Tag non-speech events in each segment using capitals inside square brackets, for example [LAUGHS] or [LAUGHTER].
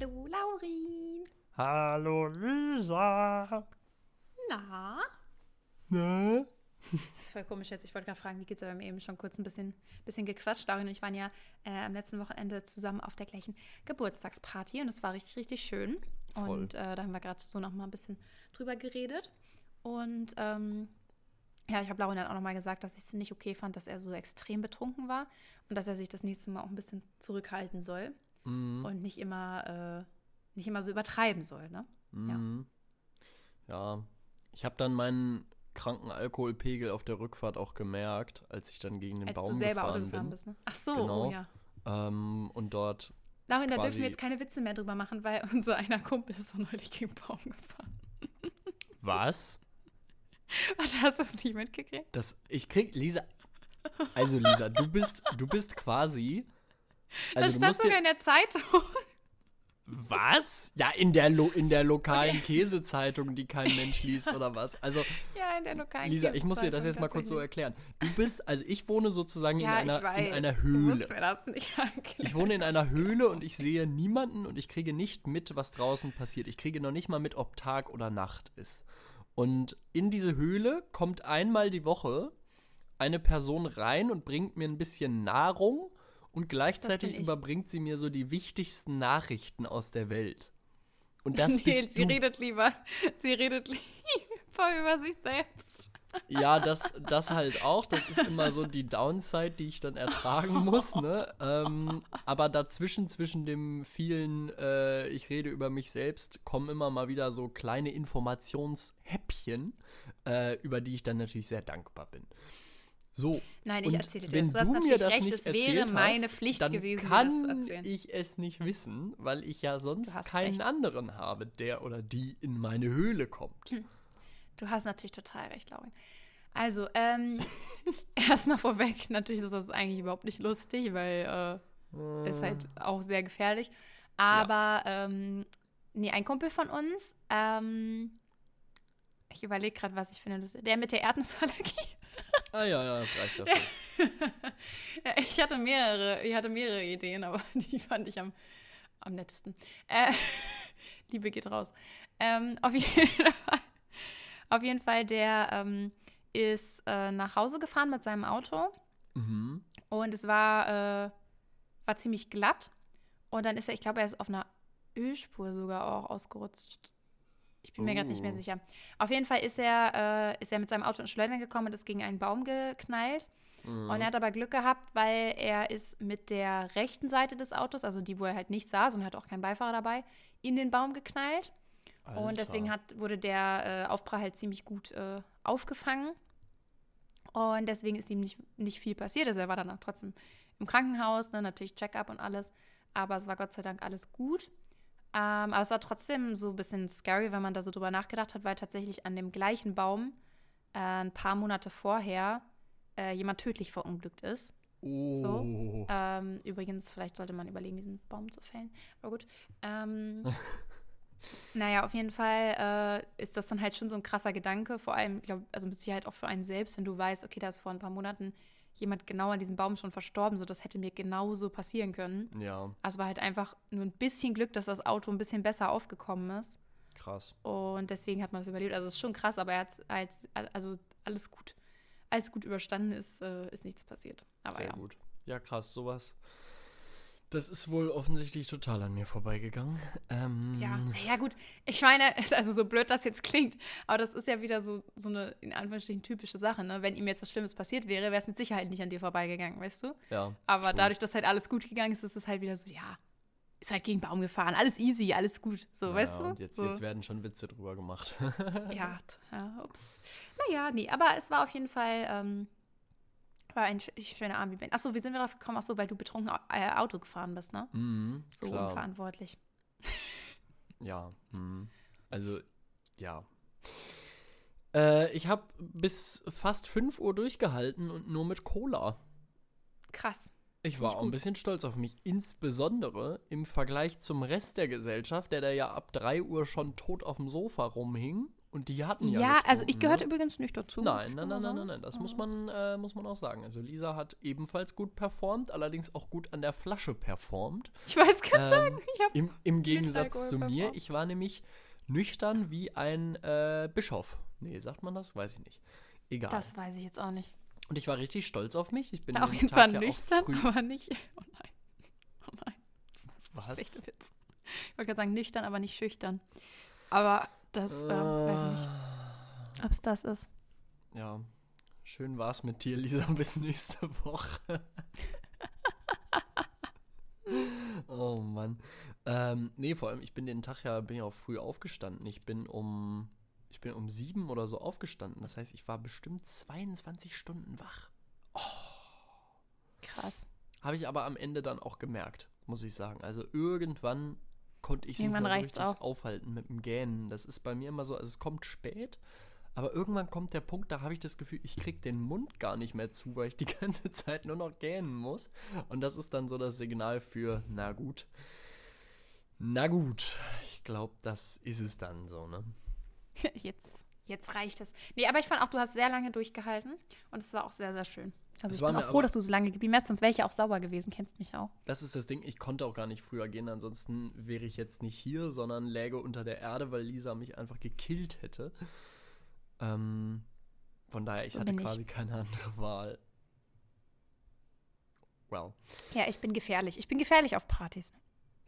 Hallo, Laurin. Hallo, Lisa. Na? Ne? Das ist voll komisch jetzt. Ich wollte gerade fragen, wie geht's? Aber wir haben eben schon kurz ein bisschen, bisschen gequatscht. Laurin und ich waren ja äh, am letzten Wochenende zusammen auf der gleichen Geburtstagsparty und es war richtig, richtig schön. Voll. Und äh, da haben wir gerade so noch mal ein bisschen drüber geredet. Und ähm, ja, ich habe Laurin dann auch noch mal gesagt, dass ich es nicht okay fand, dass er so extrem betrunken war und dass er sich das nächste Mal auch ein bisschen zurückhalten soll Mhm. und nicht immer, äh, nicht immer so übertreiben soll. Ne? Mhm. Ja. Ich habe dann meinen kranken Alkoholpegel auf der Rückfahrt auch gemerkt, als ich dann gegen den Als Baum du selber gefahren Auto gefahren bin. bist. Ne? Ach so, Genau. oh ja. Ähm, und dort, Laurin, da dürfen wir jetzt keine Witze mehr drüber machen, weil [LAUGHS] unser einer Kumpel ist so neulich gegen den Baum gefahren. was? [LAUGHS] Warte, hast du es nicht mitgekriegt? Das, ich krieg, Lisa, also Lisa, du bist, du bist quasi, also das stand sogar in der Zeitung. was? Ja, in der, Lo, in der lokalen Käsezeitung, die kein Mensch liest oder was? Also, [LAUGHS] ja, in der lokalen Lisa, ich muss dir das jetzt mal kurz so erklären. Du bist, also ich wohne sozusagen Ja, in, einer, weiß. in einer Höhle. [LAUGHS] Ich wohne in einer Höhle und ich sehe niemanden und ich kriege nicht mit, was draußen passiert. Ich kriege noch nicht mal mit, ob Tag oder Nacht ist. Und in diese Höhle kommt einmal die Woche eine Person rein und bringt mir ein bisschen Nahrung und gleichzeitig überbringt sie mir so die wichtigsten Nachrichten aus der Welt. Und [LAUGHS] das nee, bist sie du. redet lieber. Sie redet [LAUGHS] lieber über sich selbst. Ja, das, das halt auch. Das ist immer so die Downside, die ich dann ertragen muss. Ne? Ähm, aber dazwischen, zwischen dem vielen, äh, ich rede über mich selbst, kommen immer mal wieder so kleine Informationshäppchen, äh, über die ich dann natürlich sehr dankbar bin. So. Nein, ich erzähle dir das. Du hast mir natürlich das recht, nicht es wäre meine hast, Pflicht dann gewesen, kann das zu erzählen. ich es nicht wissen, weil ich ja sonst hast keinen recht. anderen habe, der oder die in meine Höhle kommt. Du hast natürlich total recht, Laurin. Also, ähm, [LAUGHS] [LAUGHS] erstmal vorweg, natürlich ist das eigentlich überhaupt nicht lustig, weil äh, ist halt auch sehr gefährlich. Aber, ähm, nee, ein Kumpel von uns, ähm, ich überlege gerade, was ich finde, der mit der Erdnussallergie. Ah ja, ja, das reicht ja schon. Ja, [LAUGHS] ich hatte mehrere, ich hatte mehrere Ideen, aber [LAUGHS] die fand ich am, am nettesten. Äh, [LAUGHS] Liebe geht raus. Ähm, auf, jeden Fall, auf jeden Fall, der ähm, ist äh, nach Hause gefahren mit seinem Auto Mhm. und es war, äh, war ziemlich glatt. Und dann ist er, ich glaube, er ist auf einer Ölspur sogar auch ausgerutscht. Ich bin mir gerade nicht mehr Oh. sicher. Auf jeden Fall ist er, äh, ist er mit seinem Auto ins Schleudern gekommen und ist gegen einen Baum geknallt. Mhm. Und er hat aber Glück gehabt, weil er ist mit der rechten Seite des Autos, also die, wo er halt nicht saß und hat auch keinen Beifahrer dabei, in den Baum geknallt. Und deswegen hat, wurde der äh, Aufprall halt ziemlich gut äh, aufgefangen. Und deswegen ist ihm nicht, nicht viel passiert. Also er war dann auch trotzdem im Krankenhaus, ne, natürlich Check-up und alles. Aber es war Gott sei Dank alles gut. Ähm, aber es war trotzdem so ein bisschen scary, wenn man da so drüber nachgedacht hat, weil tatsächlich an dem gleichen Baum äh, ein paar Monate vorher äh, jemand tödlich verunglückt ist. Oh. Ähm, übrigens, vielleicht sollte man überlegen, diesen Baum zu fällen. Aber gut. Ähm, [LAUGHS] naja, auf jeden Fall äh, ist das dann halt schon so ein krasser Gedanke. Vor allem, glaub, also mit Sicherheit auch für einen selbst, wenn du weißt, okay, da ist vor ein paar Monaten jemand genau an diesem Baum schon verstorben. So, das hätte mir genauso passieren können. Ja, Also war halt einfach nur ein bisschen Glück, dass das Auto ein bisschen besser aufgekommen ist. krass. Und deswegen hat man das überlebt. Also es ist schon krass, aber er hat halt, also alles gut, alles gut überstanden ist, äh, ist nichts passiert. Aber Sehr ja. gut. Ja, krass, sowas. Das ist wohl offensichtlich total an mir vorbeigegangen. Ähm, Ja, naja, gut. Ich meine, [LAUGHS] also so blöd das jetzt klingt, aber das ist ja wieder so, so eine, in Anführungsstrichen, typische Sache, ne? Wenn ihm jetzt was Schlimmes passiert wäre, wäre es mit Sicherheit nicht an dir vorbeigegangen, weißt du? ja. Aber true. dadurch, dass halt alles gut gegangen ist, ist es halt wieder so, ja, ist halt gegen den Baum gefahren, alles easy, alles gut. So, ja, weißt du? Und jetzt, so. jetzt werden schon Witze drüber gemacht. Ja, [LAUGHS] ja, ups. Naja, nee, aber es war auf jeden Fall, ähm, war ein sch schöner Ben- Achso, wie sind wir darauf gekommen? Achso, weil du betrunken äh, Auto gefahren bist, ne? mhm, So klar. unverantwortlich. [LAUGHS] Ja. Mhm. Also, ja. Äh, ich habe bis fast 5 Uhr durchgehalten und nur mit Cola. Krass. Ich war auch ein bisschen stolz auf mich, insbesondere im Vergleich zum Rest der Gesellschaft, der da ja ab 3 Uhr schon tot auf dem Sofa rumhing Und die hatten ja. Ja, also ich gehörte ne? übrigens nicht dazu. Nein, nein, nein, nein, nein, nein. Das muss man, äh, muss man auch sagen. Also Lisa hat ebenfalls gut performt, allerdings auch gut an der Flasche performt. Ich weiß ganz Ähm, sagen, Im, Im Gegensatz zu mir, performt. ich war nämlich nüchtern wie ein äh, Bischof. Nee, sagt man das? Weiß ich nicht. Egal. das weiß ich jetzt auch nicht. Und ich war richtig stolz auf mich. Ich bin Auf den jeden Tag Fall ja nüchtern, früh. aber nicht. Oh nein. Oh nein. Das ist Was? Witz. Ich wollte gerade sagen, nüchtern, aber nicht schüchtern. Aber das, äh, weiß ich nicht, Ah. ob es das ist. Ja, schön war's mit dir, Lisa. [LAUGHS] Bis nächste Woche. [LAUGHS] oh Mann. Ähm, nee, vor allem, ich bin den Tag ja, bin ja auch früh aufgestanden. Ich bin um, ich bin um sieben oder so aufgestanden. Das heißt, ich war bestimmt 22 Stunden wach. Krass. Habe ich aber am Ende dann auch gemerkt, muss ich sagen. Also irgendwann konnte ich es nicht mehr so richtig auch. aufhalten mit dem Gähnen. Das ist bei mir immer so, also es kommt spät, aber irgendwann kommt der Punkt, da habe ich das Gefühl, ich kriege den Mund gar nicht mehr zu, weil ich die [LAUGHS] ganze Zeit nur noch gähnen muss. Und das ist dann so das Signal für, na gut. Na gut. Ich glaube, das ist es dann so, ne? [LAUGHS] Jetzt, jetzt reicht es. Nee, aber ich fand auch, du hast sehr lange durchgehalten und es war auch sehr, sehr schön. Also Es ich war bin auch froh, dass du so lange geblieben hast, sonst wäre ich ja auch sauber gewesen, kennst mich auch. Das ist das Ding, ich konnte auch gar nicht früher gehen, ansonsten wäre ich jetzt nicht hier, sondern läge unter der Erde, weil Lisa mich einfach gekillt hätte. Ähm, von daher, ich So hatte bin ich. quasi keine andere Wahl. Well, Ja, ich bin gefährlich. Ich bin gefährlich auf Partys.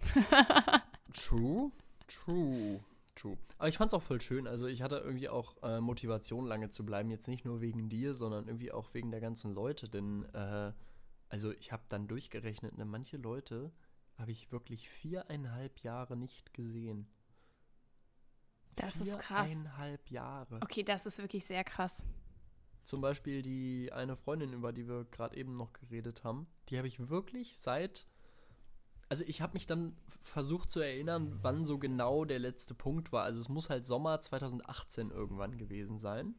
[LAUGHS] true, true, true. Aber ich fand es auch voll schön. Also ich hatte irgendwie auch äh, Motivation, lange zu bleiben. Jetzt nicht nur wegen dir, sondern irgendwie auch wegen der ganzen Leute. Denn, äh, also ich habe dann durchgerechnet, ne, manche Leute habe ich wirklich viereinhalb Jahre nicht gesehen. Das ist krass. Viereinhalb Jahre. Okay, das ist wirklich sehr krass. Zum Beispiel die eine Freundin, über die wir gerade eben noch geredet haben, die habe ich wirklich seit. Also ich habe mich dann versucht zu erinnern, wann so genau der letzte Punkt war. Also es muss halt Sommer 2018 irgendwann gewesen sein.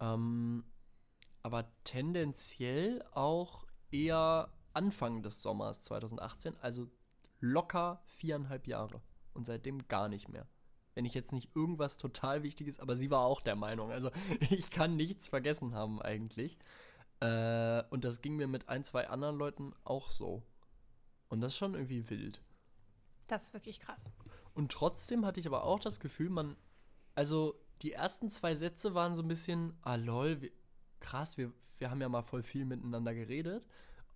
Ähm, aber tendenziell auch eher Anfang des Sommers 2018. Also locker viereinhalb Jahre. Und seitdem gar nicht mehr. Wenn ich jetzt nicht irgendwas total Wichtiges, aber sie war auch der Meinung. Also [LAUGHS] ich kann nichts vergessen haben eigentlich. Äh, und das ging mir mit ein, zwei anderen Leuten auch so. Und das ist schon irgendwie wild. Das ist wirklich krass. Und trotzdem hatte ich aber auch das Gefühl, man, also die ersten zwei Sätze waren so ein bisschen, ah lol, wir, krass, wir, wir haben ja mal voll viel miteinander geredet.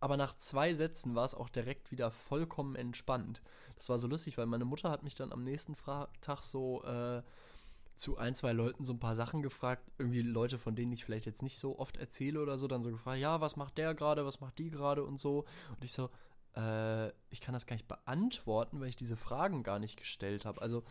Aber nach zwei Sätzen war es auch direkt wieder vollkommen entspannt. Das war so lustig, weil meine Mutter hat mich dann am nächsten Fra Tag so äh, zu ein, zwei Leuten so ein paar Sachen gefragt. Irgendwie Leute, von denen ich vielleicht jetzt nicht so oft erzähle oder so, dann so gefragt, ja, was macht der gerade, was macht die gerade und so. Und ich so, äh, ich kann das gar nicht beantworten, weil ich diese Fragen gar nicht gestellt habe. Also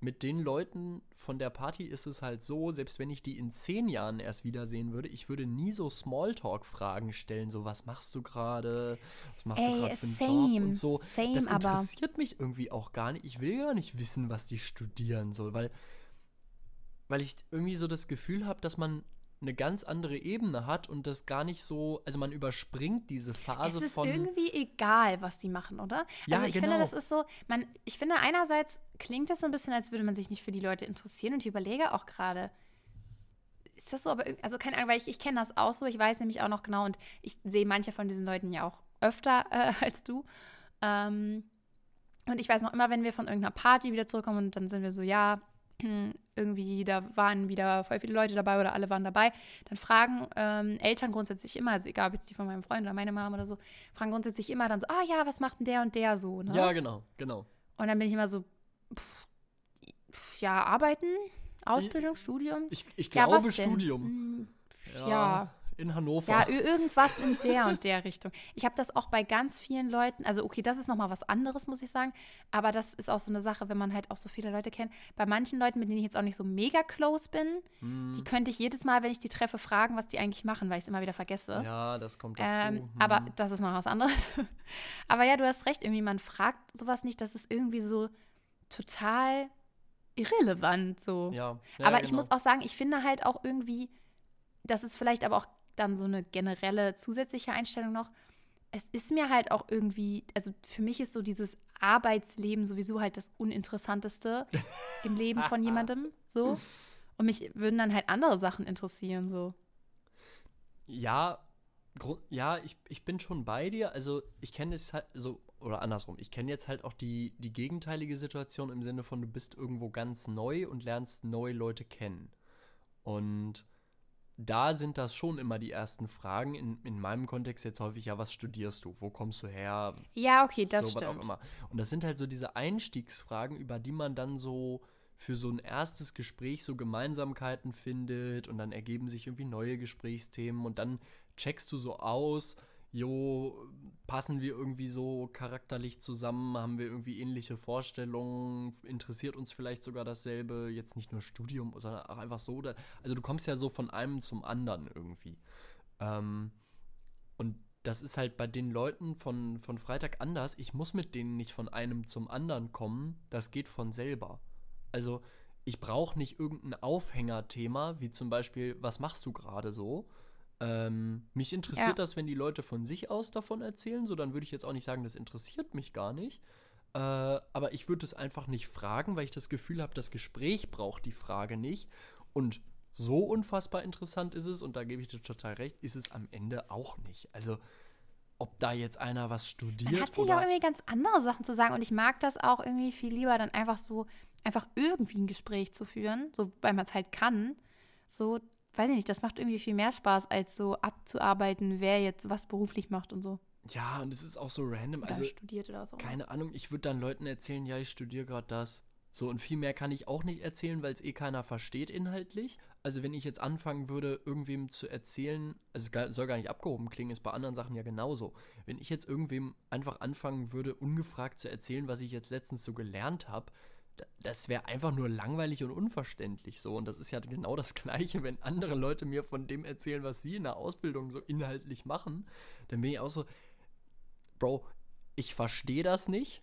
mit den Leuten von der Party ist es halt so, selbst wenn ich die in zehn Jahren erst wiedersehen würde, ich würde nie so Smalltalk-Fragen stellen, so was machst du gerade, was machst du Ey, gerade für einen Job same, und so. same, das aber- interessiert mich irgendwie auch gar nicht. Ich will gar nicht wissen, was die studieren soll, weil, weil ich irgendwie so das Gefühl habe, dass man eine ganz andere Ebene hat und das gar nicht so, also man überspringt diese Es Phase ist von. irgendwie egal, was die machen, oder? Ja, also ich genau. finde, das ist so, man, ich finde einerseits klingt das so ein bisschen, als würde man sich nicht für die Leute interessieren und ich überlege auch gerade, ist das so, aber also keine Ahnung, weil ich, ich kenne das auch so, ich weiß nämlich auch noch genau und ich sehe manche von diesen Leuten ja auch öfter [LAUGHS] äh, als du. Ähm, und ich weiß noch immer, wenn wir von irgendeiner Party wieder zurückkommen und dann sind wir so, ja, irgendwie, da waren wieder voll viele Leute dabei oder alle waren dabei, dann fragen ähm, Eltern grundsätzlich immer, also egal ob jetzt die von meinem Freund oder meine Mama oder so, fragen grundsätzlich immer dann so, ah ja, was macht denn der und der so, ne? ja, genau, genau. Und dann bin ich immer so, pff, pff, ja, arbeiten, Ausbildung, Studium. Ich, ich ja, glaube denn? Studium. Hm, ja. In Hannover. Ja, ir- irgendwas in der und der Richtung. Ich habe das auch bei ganz vielen Leuten, also okay, das ist nochmal was anderes, muss ich sagen, aber das ist auch so eine Sache, wenn man halt auch so viele Leute kennt. Bei manchen Leuten, mit denen ich jetzt auch nicht so mega close bin, Hm, die könnte ich jedes Mal, wenn ich die treffe, fragen, was die eigentlich machen, weil ich es immer wieder vergesse. ja, das kommt dazu. Ähm, Hm. Aber das ist noch was anderes. [LAUGHS] aber ja, du hast recht, irgendwie, man fragt sowas nicht, das ist irgendwie so total irrelevant so. ja, ja, aber ich genau. muss auch sagen, ich finde halt auch irgendwie, das ist vielleicht aber auch dann so eine generelle zusätzliche Einstellung noch. Es ist mir halt auch irgendwie, also für mich ist so dieses Arbeitsleben sowieso halt das Uninteressanteste [LAUGHS] im Leben von jemandem so. Und mich würden dann halt andere Sachen interessieren, so. Ja, ja, ich, ich bin schon bei dir. Also ich kenne es halt, so, oder andersrum, ich kenne jetzt halt auch die, die gegenteilige Situation im Sinne von, du bist irgendwo ganz neu und lernst neue Leute kennen. Und da sind das schon immer die ersten Fragen. In, in meinem Kontext jetzt häufig, ja, was studierst du? Wo kommst du her? Ja, okay, das so, stimmt. Und das sind halt so diese Einstiegsfragen, über die man dann so für so ein erstes Gespräch so Gemeinsamkeiten findet und dann ergeben sich irgendwie neue Gesprächsthemen und dann checkst du so aus, jo, passen wir irgendwie so charakterlich zusammen, haben wir irgendwie ähnliche Vorstellungen, interessiert uns vielleicht sogar dasselbe, jetzt nicht nur Studium, sondern auch einfach so. also du kommst ja so von einem zum anderen irgendwie. Ähm, und das ist halt bei den Leuten von, von Freitag anders. Ich muss mit denen nicht von einem zum anderen kommen. Das geht von selber. Also ich brauche nicht irgendein Aufhängerthema, wie zum Beispiel, was machst du gerade so? Ähm, mich interessiert ja. das, wenn die Leute von sich aus davon erzählen, so dann würde ich jetzt auch nicht sagen, das interessiert mich gar nicht. Äh, aber ich würde es einfach nicht fragen, weil ich das Gefühl habe, das Gespräch braucht die Frage nicht. Und so unfassbar interessant ist es, und da gebe ich dir total recht, ist es am Ende auch nicht. Also, ob da jetzt einer was studiert. Man hat sich auch irgendwie ganz andere Sachen zu sagen und ich mag das auch irgendwie viel lieber, dann einfach so, einfach irgendwie ein Gespräch zu führen, so weil man es halt kann. So, weiß ich nicht, das macht irgendwie viel mehr Spaß, als so abzuarbeiten, wer jetzt was beruflich macht und so. Ja, und es ist auch so random. Oder also, studiert oder so. Keine Ahnung, ich würde dann Leuten erzählen, ja, ich studiere gerade das. So, und viel mehr kann ich auch nicht erzählen, weil es eh keiner versteht inhaltlich. Also, wenn ich jetzt anfangen würde, irgendwem zu erzählen, also es soll gar nicht abgehoben klingen, ist bei anderen Sachen ja genauso. Wenn ich jetzt irgendwem einfach anfangen würde, ungefragt zu erzählen, was ich jetzt letztens so gelernt habe, das wäre einfach nur langweilig und unverständlich so. Und das ist ja genau das Gleiche, wenn andere Leute mir von dem erzählen, was sie in der Ausbildung so inhaltlich machen. Dann bin ich auch so, Bro, ich verstehe das nicht.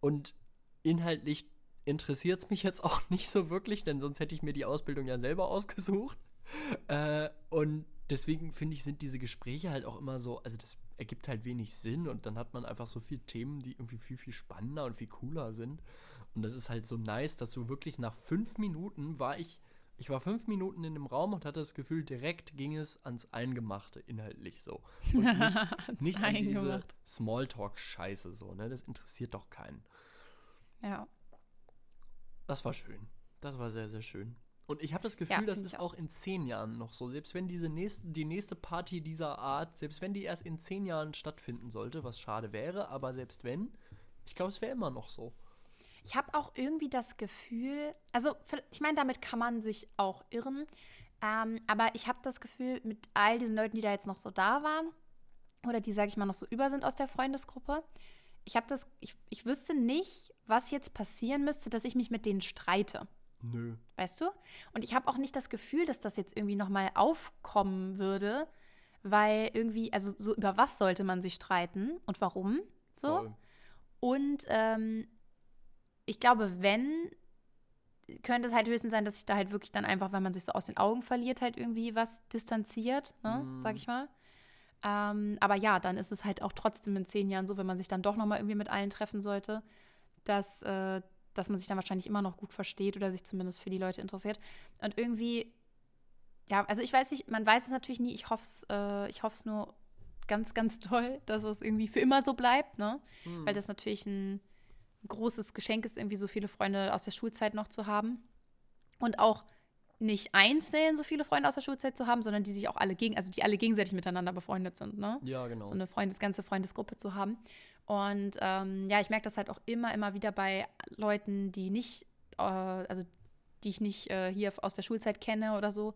Und inhaltlich interessiert es mich jetzt auch [LAUGHS] nicht so wirklich, denn sonst hätte ich mir die Ausbildung ja selber ausgesucht. Äh, und deswegen finde ich, sind diese Gespräche halt auch immer so, also das ergibt halt wenig Sinn und dann hat man einfach so viele Themen, die irgendwie viel, viel spannender und viel cooler sind. Und das ist halt so nice, dass du wirklich nach fünf Minuten war ich, ich war fünf Minuten in dem Raum und hatte das Gefühl, direkt ging es ans Eingemachte inhaltlich so. Und [LAUGHS] nicht, nicht an diese Smalltalk-Scheiße so, ne? Das interessiert doch keinen. Ja. Das war schön. Das war sehr, sehr schön. Und ich habe das Gefühl, ja, das ist auch in zehn Jahren noch so. Selbst wenn diese nächste, die nächste Party dieser Art, selbst wenn die erst in zehn Jahren stattfinden sollte, was schade wäre, aber selbst wenn, ich glaube, es wäre immer noch so. Ich habe auch irgendwie das Gefühl, also ich meine, damit kann man sich auch irren, ähm, aber ich habe das Gefühl, mit all diesen Leuten, die da jetzt noch so da waren, oder die, sage ich mal, noch so über sind aus der Freundesgruppe, ich habe das, ich, ich wüsste nicht, was jetzt passieren müsste, dass ich mich mit denen streite. Nö. Weißt du? Und ich habe auch nicht das Gefühl, dass das jetzt irgendwie nochmal aufkommen würde, weil irgendwie, also so über was sollte man sich streiten und warum? So. Voll. Und ähm, ich glaube, wenn, könnte es halt höchstens sein, dass sich da halt wirklich dann einfach, wenn man sich so aus den Augen verliert, halt irgendwie was distanziert, ne, mm. sag ich mal. Ähm, aber ja, dann ist es halt auch trotzdem in zehn Jahren so, wenn man sich dann doch nochmal irgendwie mit allen treffen sollte, dass äh, dass man sich dann wahrscheinlich immer noch gut versteht oder sich zumindest für die Leute interessiert. Und irgendwie, ja, also ich weiß nicht, man weiß es natürlich nie, ich hoffe es äh, nur ganz, ganz toll, dass es irgendwie für immer so bleibt, ne? Mhm. Weil das natürlich ein großes Geschenk ist, irgendwie so viele Freunde aus der Schulzeit noch zu haben. Und auch nicht einzeln so viele Freunde aus der Schulzeit zu haben, sondern die sich auch alle gegen, also die alle gegenseitig miteinander befreundet sind, ne? Ja, genau. So eine Freundes, ganze Freundesgruppe zu haben. Und ähm, ja, ich merke das halt auch immer, immer wieder bei Leuten, die nicht, äh, also die ich nicht äh, hier aus der Schulzeit kenne oder so,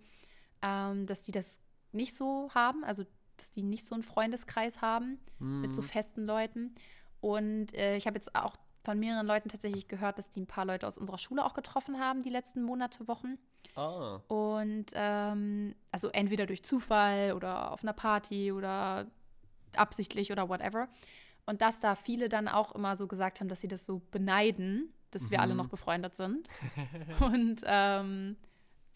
ähm, dass die das nicht so haben, also dass die nicht so einen Freundeskreis haben mhm. mit so mhm. festen Leuten. Und äh, ich habe jetzt auch von mehreren Leuten tatsächlich gehört, dass die ein paar Leute aus unserer Schule auch getroffen haben, die letzten Monate, Wochen. Ah. Und ähm, also entweder durch Zufall oder auf einer Party oder absichtlich oder whatever. Und dass da viele dann auch immer so gesagt haben, dass sie das so beneiden, dass mhm. wir alle mhm. noch befreundet sind. [LAUGHS] und ähm,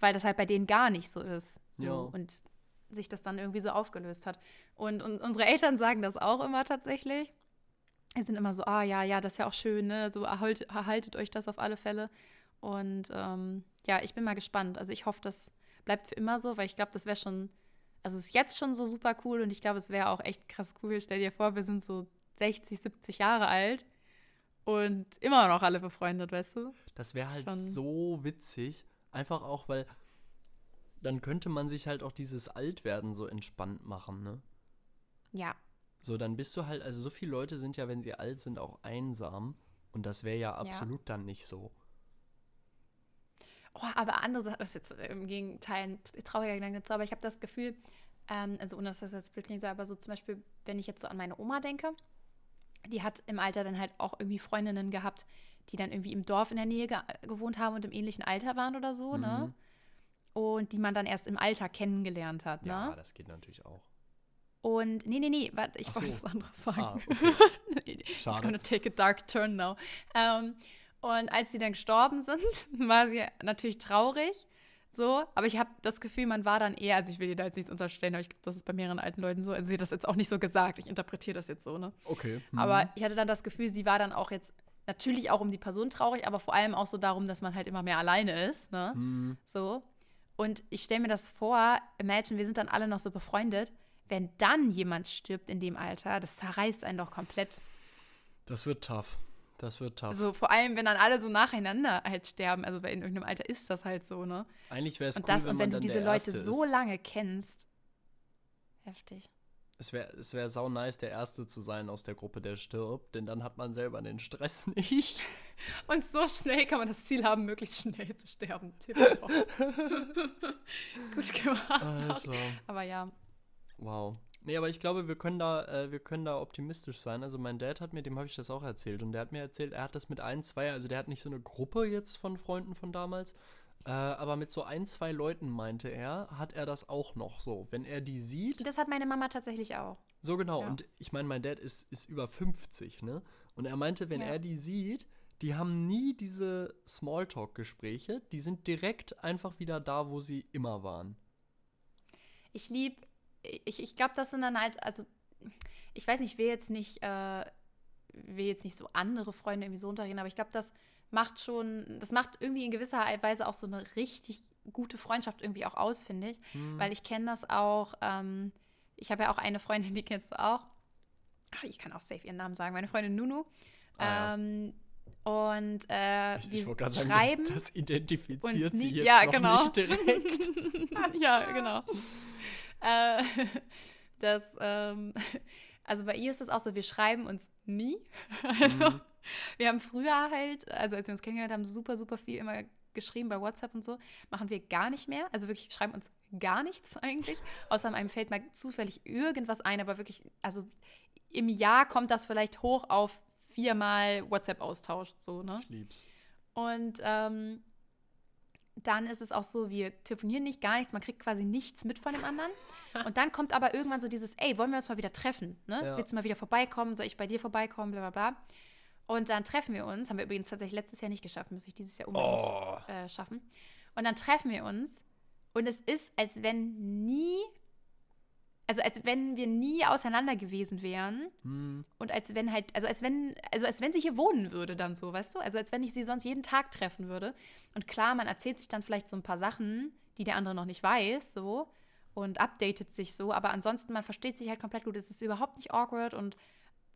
weil das halt bei denen gar nicht so ist. So. Und sich das dann irgendwie so aufgelöst hat. Und, und unsere Eltern sagen das auch immer tatsächlich. Sie sind immer so, ah ja, ja, das ist ja auch schön, ne? So erhaltet, erhaltet euch das auf alle Fälle. Und ähm, ja, ich bin mal gespannt. Also ich hoffe, das bleibt für immer so, weil ich glaube, das wäre schon, also es ist jetzt schon so super cool und ich glaube, es wäre auch echt krass cool. Stell dir vor, wir sind so 60, 70 Jahre alt und immer noch alle befreundet, weißt du? Das wäre halt so witzig. Einfach auch, weil dann könnte man sich halt auch dieses Altwerden so entspannt machen, ne? Ja. So, dann bist du halt, also so viele Leute sind ja, wenn sie alt sind, auch einsam. Und das wäre ja absolut ja. dann nicht so. Oh, aber andere Sachen, das ist jetzt im Gegenteil ein trauriger Gedanke dazu, aber ich habe das Gefühl, ähm, also ohne dass das jetzt blöd klingt, aber so zum Beispiel, wenn ich jetzt so an meine Oma denke, die hat im Alter dann halt auch irgendwie Freundinnen gehabt, die dann irgendwie im Dorf in der Nähe ge gewohnt haben und im ähnlichen Alter waren oder so, ne? mhm. ne? Und die man dann erst im Alter kennengelernt hat, ne? Ja, das geht natürlich auch. Und nee, nee, nee, warte, ich wollte so. was anderes sagen. Ah, [LAUGHS] okay. It's gonna take a dark turn now. Ähm, und als die dann gestorben sind, [LAUGHS] war sie natürlich traurig. So, aber ich habe das Gefühl, man war dann eher, also ich will dir da jetzt nichts unterstellen, aber ich glaube, das ist bei mehreren alten Leuten so. Also sie hat das jetzt auch nicht so gesagt. Ich interpretiere das jetzt so, ne? Okay. Mhm. Aber ich hatte dann das Gefühl, sie war dann auch jetzt natürlich auch um die Person traurig, aber vor allem auch so darum, dass man halt immer mehr alleine ist, ne? Mhm. So. Und ich stelle mir das vor, imagine, wir sind dann alle noch so befreundet wenn dann jemand stirbt in dem Alter, das zerreißt einen doch komplett. Das wird tough. Das wird tough. So, vor allem, wenn dann alle so nacheinander halt sterben. Also in irgendeinem Alter ist das halt so, ne? Eigentlich wäre es cool, das, wenn Und wenn du diese Leute so lange kennst. Heftig. Es wäre es wär sau nice, der Erste zu sein aus der Gruppe, der stirbt, denn dann hat man selber den Stress [LAUGHS] nicht. Und so schnell kann man das Ziel haben, möglichst schnell zu sterben. [LAUGHS] [LAUGHS] Gut gemacht. Alter. Aber ja, Wow. Nee, aber ich glaube, wir können da, äh, wir können da optimistisch sein. Also mein Dad hat mir, dem habe ich das auch erzählt. Und der hat mir erzählt, er hat das mit ein, zwei, also der hat nicht so eine Gruppe jetzt von Freunden von damals, äh, aber mit so ein, zwei Leuten, meinte er, hat er das auch noch so. Wenn er die sieht. Das hat meine Mama tatsächlich auch. So genau. Ja. Und ich meine, mein Dad ist, ist über 50, ne? Und er meinte, wenn ja. er die sieht, die haben nie diese Smalltalk-Gespräche, die sind direkt einfach wieder da, wo sie immer waren. Ich liebe ich, ich glaube, das sind dann halt, also ich weiß nicht, ich will jetzt nicht, äh, will jetzt nicht so andere Freunde irgendwie so unterreden, aber ich glaube, das macht schon, das macht irgendwie in gewisser Weise auch so eine richtig gute Freundschaft irgendwie auch aus, finde ich. Hm. Weil ich kenne das auch, ähm, ich habe ja auch eine Freundin, die kennst du auch. Ach, ich kann auch safe ihren Namen sagen, meine Freundin Nunu. Ah, ähm, und äh, ich, wir ich schreiben. Sagen, das identifiziert sie jetzt ja, noch genau. nicht direkt. [LAUGHS] ja, genau. [LAUGHS] Äh, [LAUGHS] das, ähm, [LAUGHS] also bei ihr ist es auch so, wir schreiben uns nie. [LAUGHS] Also mhm. wir haben früher halt, also als wir uns kennengelernt haben, super, super viel immer geschrieben bei WhatsApp und so. Machen wir gar nicht mehr. Also wirklich, schreiben uns gar nichts eigentlich. Außer einem fällt mal zufällig irgendwas ein, aber wirklich, also im Jahr kommt das vielleicht hoch auf viermal WhatsApp-Austausch. So, ne? Ich lieb's. Und ähm, dann ist es auch so, wir telefonieren nicht, gar nichts, man kriegt quasi nichts mit von dem anderen. [LAUGHS] Und dann kommt aber irgendwann so dieses, ey, wollen wir uns mal wieder treffen? Ne? Ja. Willst du mal wieder vorbeikommen? Soll ich bei dir vorbeikommen? Bla bla bla. Und dann treffen wir uns, haben wir übrigens tatsächlich letztes Jahr nicht geschafft, muss ich dieses Jahr unbedingt oh. äh, schaffen. Und dann treffen wir uns und es ist, als wenn nie also als wenn wir nie auseinander gewesen wären hm. und als wenn halt, also als wenn, also als wenn sie hier wohnen würde dann so, weißt du? Also als wenn ich sie sonst jeden Tag treffen würde. Und klar, man erzählt sich dann vielleicht so ein paar Sachen, die der andere noch nicht weiß, so und updatet sich so, aber ansonsten man versteht sich halt komplett gut. Es ist überhaupt nicht awkward und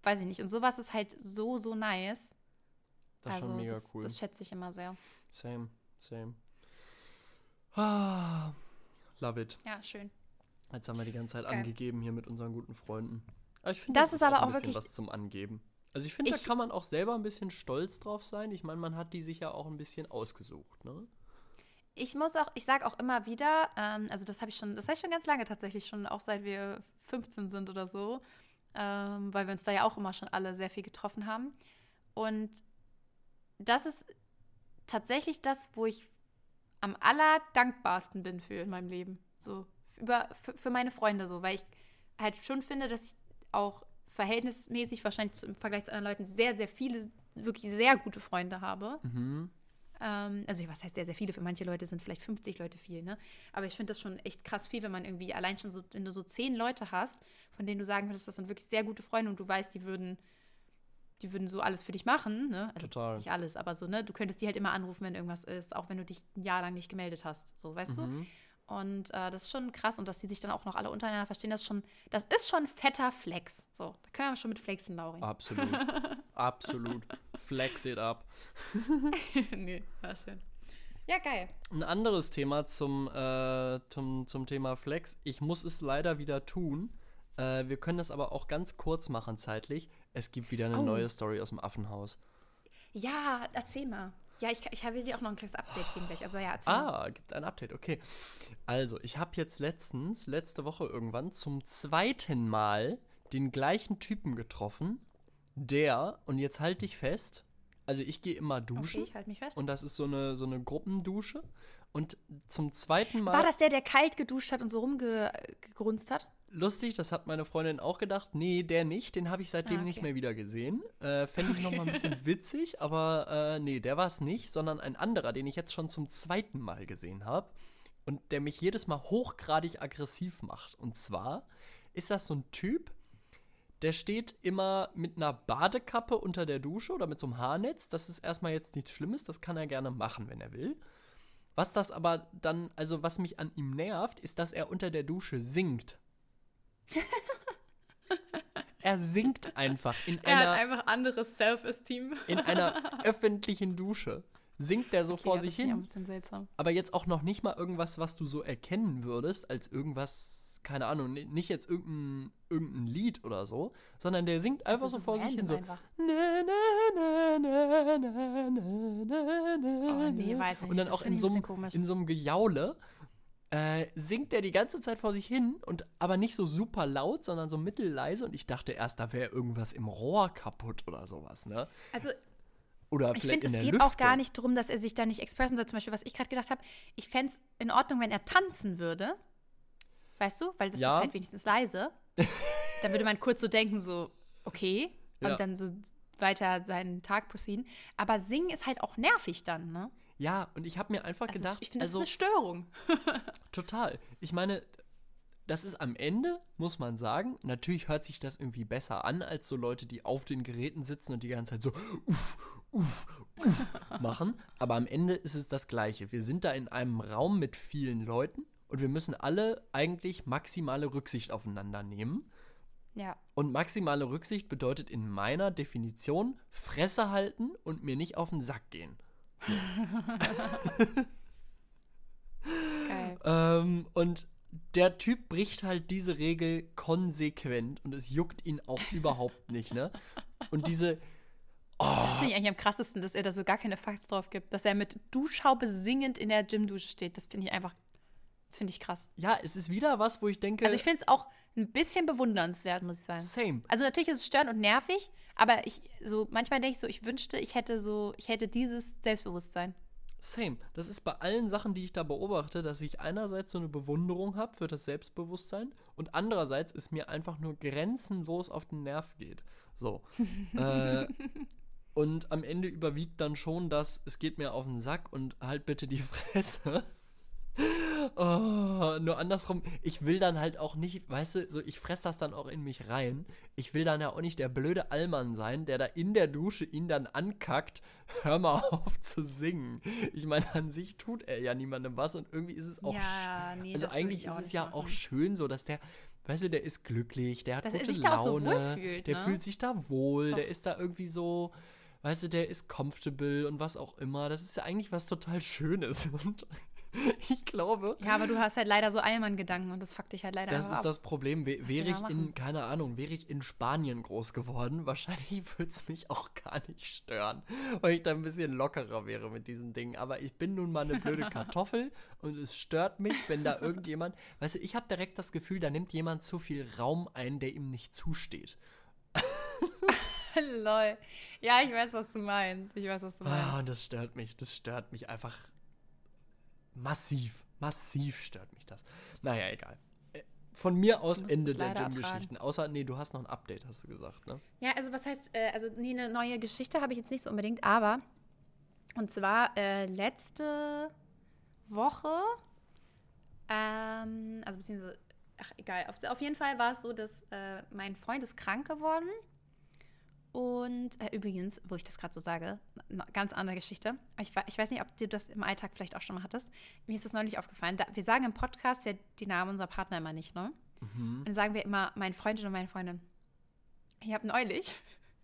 weiß ich nicht. Und sowas ist halt so, so nice. Das ist also, schon mega das, cool. Das schätze ich immer sehr. Same, same. Ah, love it. Ja, schön. Jetzt haben wir die ganze Zeit Geil. angegeben hier mit unseren guten Freunden. Aber ich finde, das, das, ist aber auch ein bisschen was zum Angeben. Also ich finde, da kann man auch selber ein bisschen stolz drauf sein. Ich meine, man hat die sich ja auch ein bisschen ausgesucht, ne? Ich muss auch, ich sage auch immer wieder, ähm, also das habe ich schon, das habe ich schon ganz lange tatsächlich, schon auch seit wir 15 sind oder so, ähm, weil wir uns da ja auch immer schon alle sehr viel getroffen haben. Und das ist tatsächlich das, wo ich am allerdankbarsten bin für in meinem Leben. So, über, für, für meine Freunde so, weil ich halt schon finde, dass ich auch verhältnismäßig wahrscheinlich im Vergleich zu anderen Leuten sehr, sehr viele, wirklich sehr gute Freunde habe. Mhm. Ähm, also was heißt sehr, sehr viele? Für manche Leute sind vielleicht 50 Leute viel, ne? Aber ich finde das schon echt krass viel, wenn man irgendwie allein schon so, wenn du so zehn Leute hast, von denen du sagen würdest, das sind wirklich sehr gute Freunde und du weißt, die würden, die würden so alles für dich machen, ne? Also Total. Nicht alles, aber so, ne? Du könntest die halt immer anrufen, wenn irgendwas ist, auch wenn du dich ein Jahr lang nicht gemeldet hast. So, weißt Mhm. du? Und äh, das ist schon krass und dass die sich dann auch noch alle untereinander verstehen, das ist schon, das ist schon fetter Flex. So, da können wir schon mit flexen, Laurin. Absolut. [LAUGHS] Absolut. Flex it up. [LAUGHS] nee, war schön. Ja, geil. Ein anderes Thema zum, äh, zum, zum Thema Flex. Ich muss es leider wieder tun. Äh, wir können das aber auch ganz kurz machen zeitlich. Es gibt wieder eine Oh. neue Story aus dem Affenhaus. Ja, erzähl mal. Ja, ich, ich will dir auch noch ein kleines Update geben gleich. Also ja, erzähl. Ah, gibt ein Update, okay. Also, ich habe jetzt letztens, letzte Woche irgendwann, zum zweiten Mal den gleichen Typen getroffen, der, und jetzt halte ich fest, also ich gehe immer duschen Okay, ich halte mich fest. und das ist so eine, so eine Gruppendusche und zum zweiten Mal... War das der, der kalt geduscht hat und so rumgegrunzt hat? Lustig, das hat meine Freundin auch gedacht. Nee, der nicht. Den habe ich seitdem Ah, okay. nicht mehr wieder gesehen. Äh, Fände ich noch mal ein bisschen [LAUGHS] witzig, aber äh, nee, der war es nicht, sondern ein anderer, den ich jetzt schon zum zweiten Mal gesehen habe und der mich jedes Mal hochgradig aggressiv macht. Und zwar ist das so ein Typ, der steht immer mit einer Badekappe unter der Dusche oder mit so einem Haarnetz. Das ist erstmal jetzt nichts Schlimmes, das kann er gerne machen, wenn er will. Was das aber dann, also was mich an ihm nervt, ist, dass er unter der Dusche singt. [LAUGHS] er singt einfach in Er hat einer, einfach anderes Self-Esteem. in einer öffentlichen Dusche. Singt der so vor sich Ja, hin. ein bisschen seltsam. aber jetzt auch noch nicht mal irgendwas, was du so erkennen würdest, als irgendwas, keine Ahnung, ni- nicht jetzt irgendein, irgendein Lied oder so, sondern der singt einfach so vor sich hin, so. einfach. Oh, nee, weiß ich Und dann das auch in so, in so einem Gejaule äh, singt der die ganze Zeit vor sich hin und aber nicht so super laut, sondern so mittelleise. Und ich dachte erst, da wäre irgendwas im Rohr kaputt oder sowas, ne? Also Oder ich finde, in es geht auch gar Lüftung. nicht darum, dass er sich da nicht expressen soll. Zum Beispiel, was ich gerade gedacht habe, ich fände es in Ordnung, wenn er tanzen würde. Weißt du? Weil das Ja. ist halt wenigstens leise. dann würde man kurz so denken, so, okay. Und Ja. dann so weiter seinen Tag proceeden. Aber singen ist halt auch nervig dann, ne? Ja, und ich habe mir einfach Also gedacht, ich finde, das also ist eine Störung. [LAUGHS] total. Ich meine, das ist am Ende, muss man sagen, natürlich hört sich das irgendwie besser an, als so Leute, die auf den Geräten sitzen und die ganze Zeit so uff, uff, uff [LAUGHS] machen. Aber am Ende ist es das Gleiche. Wir sind da in einem Raum mit vielen Leuten und wir müssen alle eigentlich maximale Rücksicht aufeinander nehmen. Ja. Und maximale Rücksicht bedeutet in meiner Definition Fresse halten und mir nicht auf den Sack gehen. Geil. [LAUGHS] Ähm, und der Typ bricht halt diese Regel konsequent und es juckt ihn auch [LAUGHS] überhaupt nicht, ne? Und diese. Das finde ich eigentlich am krassesten, dass er da so gar keine Facts drauf gibt. Dass er mit Duschhaube singend in der Gymdusche steht. Das finde ich einfach, das finde ich krass. Ja, es ist wieder was, wo ich denke. Also ich finde es auch ein bisschen bewundernswert, muss ich sagen. Same. Also natürlich ist es störend und nervig, aber ich so manchmal denke ich so, ich wünschte, ich hätte so, ich hätte dieses Selbstbewusstsein. Same. Das ist bei allen Sachen, die ich da beobachte, dass ich einerseits so eine Bewunderung habe für das Selbstbewusstsein und andererseits es mir einfach nur grenzenlos auf den Nerv geht. So. [LAUGHS] äh, und am Ende überwiegt dann schon das, es geht mir auf den Sack und halt bitte die [LAUGHS] Fresse. Oh, nur andersrum, ich will dann halt auch nicht, weißt du, so ich fress das dann auch in mich rein. Ich will dann ja auch nicht der blöde Allmann sein, der da in der Dusche ihn dann ankackt, [LAUGHS] hör mal auf zu singen. Ich meine, an sich tut er ja niemandem was und irgendwie ist es auch Ja, nee, Also eigentlich ist es ja machen. auch schön so, dass der Weißt du, der ist glücklich, der hat Dass er gute sich da auch so Laune, wohlfühlt, der ne? fühlt sich da wohl, So. der ist da irgendwie so, weißt du, der ist comfortable und was auch immer. Das ist ja eigentlich was total Schönes [LAUGHS] und [LAUGHS] ich glaube, Ja, aber du hast halt leider so Allmann-Gedanken und das fuckt dich halt leider das ist ab. das Problem. Wä- du Wäre ich in, keine Ahnung, wäre ich in Spanien groß geworden, [LAUGHS] wahrscheinlich würde es mich auch gar nicht stören, weil ich da ein bisschen lockerer wäre mit diesen Dingen. Aber ich bin nun mal eine blöde [LAUGHS] Kartoffel und es stört mich, wenn da irgendjemand, weißt du, ich habe direkt das Gefühl, da nimmt jemand zu viel Raum ein, der ihm nicht zusteht. Lol. Ja, ich weiß, was du meinst. Ich weiß, was du meinst. Ah, und das stört mich. Das stört mich einfach massiv. Massiv stört mich das. Naja, egal. Äh, Von mir aus Ende der leider Gym-Geschichten. Außer, nee, du hast noch ein Update, hast du gesagt, ne? Ja, also was heißt, äh, also nee, eine neue Geschichte habe ich jetzt nicht so unbedingt, aber und zwar äh, letzte Woche, ähm, also beziehungsweise, ach egal, auf, auf jeden Fall war es so, dass äh, mein Freund ist krank geworden Und äh, übrigens, wo ich das gerade so sage, eine ganz andere Geschichte. Ich, ich, weiß nicht, ob du das im Alltag vielleicht auch schon mal hattest. Mir ist das neulich aufgefallen. Da, wir sagen im Podcast ja die Namen unserer Partner immer nicht, ne? Mhm. Und dann sagen wir immer mein Freund oder meine Freundin. Ich habe neulich,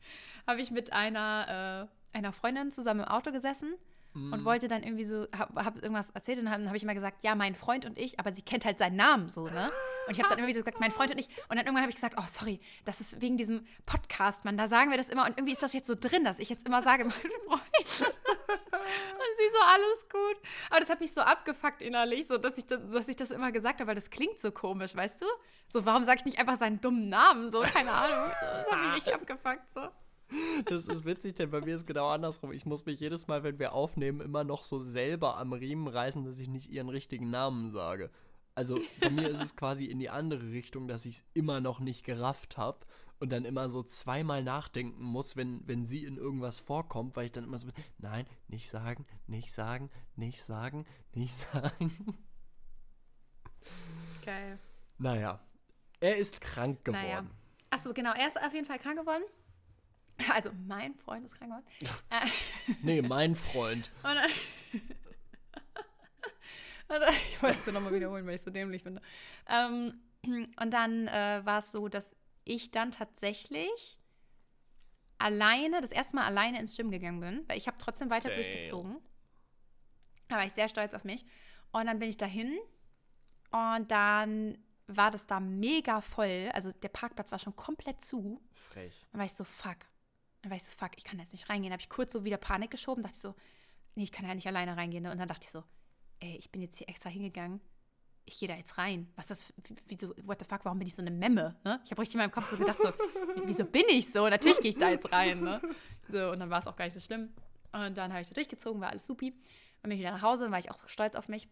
[LAUGHS] habe ich mit einer, äh, einer Freundin zusammen im Auto gesessen mm. und wollte dann irgendwie so, habe hab irgendwas erzählt und dann habe ich immer gesagt, ja, mein Freund und ich, aber sie kennt halt seinen Namen so, ne? Und ich habe dann immer wieder gesagt, mein Freund und ich. Und dann irgendwann habe ich gesagt, oh, sorry, das ist wegen diesem Podcast, Mann, da sagen wir das immer und irgendwie ist das jetzt so drin, dass ich jetzt immer sage, [LAUGHS] mein Freund. und sie so, alles gut. Aber das hat mich so abgefuckt innerlich, so dass ich das, dass ich das immer gesagt habe, weil das klingt so komisch, weißt du? So, warum sage ich nicht einfach seinen dummen Namen? So, keine Ahnung. Das hat mich richtig abgefuckt, so. Das ist witzig, denn bei mir ist genau andersrum. Ich muss mich jedes Mal, wenn wir aufnehmen, immer noch so selber am Riemen reißen, dass ich nicht ihren richtigen Namen sage. Also bei mir ist es quasi in die andere Richtung, dass ich es immer noch nicht gerafft habe und dann immer so zweimal nachdenken muss, wenn, wenn sie in irgendwas vorkommt, weil ich dann immer so, nein, nicht sagen, nicht sagen, nicht sagen, nicht sagen. Geil. Naja, er ist krank geworden. Naja. Achso, genau, er ist auf jeden Fall krank geworden. Also mein Freund ist krank geworden. [LAUGHS] Nee, mein Freund. [LAUGHS] Und, [LAUGHS] ich wollte es dir nochmal wiederholen, weil ich so dämlich finde. Ähm, und dann äh, war es so, dass ich dann tatsächlich alleine, das erste Mal alleine ins Gym gegangen bin, weil ich habe trotzdem weiter Damn. durchgezogen. Da war ich sehr stolz auf mich. Und dann bin ich dahin und dann war das da mega voll. Also der Parkplatz war schon komplett zu. Frech. Dann war ich so, fuck. Dann war ich so, fuck, ich kann jetzt nicht reingehen. Dann habe ich kurz so wieder Panik geschoben, dachte ich so, nee, ich kann ja nicht alleine reingehen. Und dann dachte ich so, ey, ich bin jetzt hier extra hingegangen. Ich gehe da jetzt rein. Was ist das? Wieso, what the fuck, warum bin ich so eine Memme? Ne? Ich habe richtig in meinem Kopf so gedacht, so, wieso bin ich so? Natürlich gehe ich da jetzt rein. Ne? So, und dann war es auch gar nicht so schlimm. Und dann habe ich da durchgezogen, war alles supi. Dann bin ich wieder nach Hause, war ich auch stolz auf mich.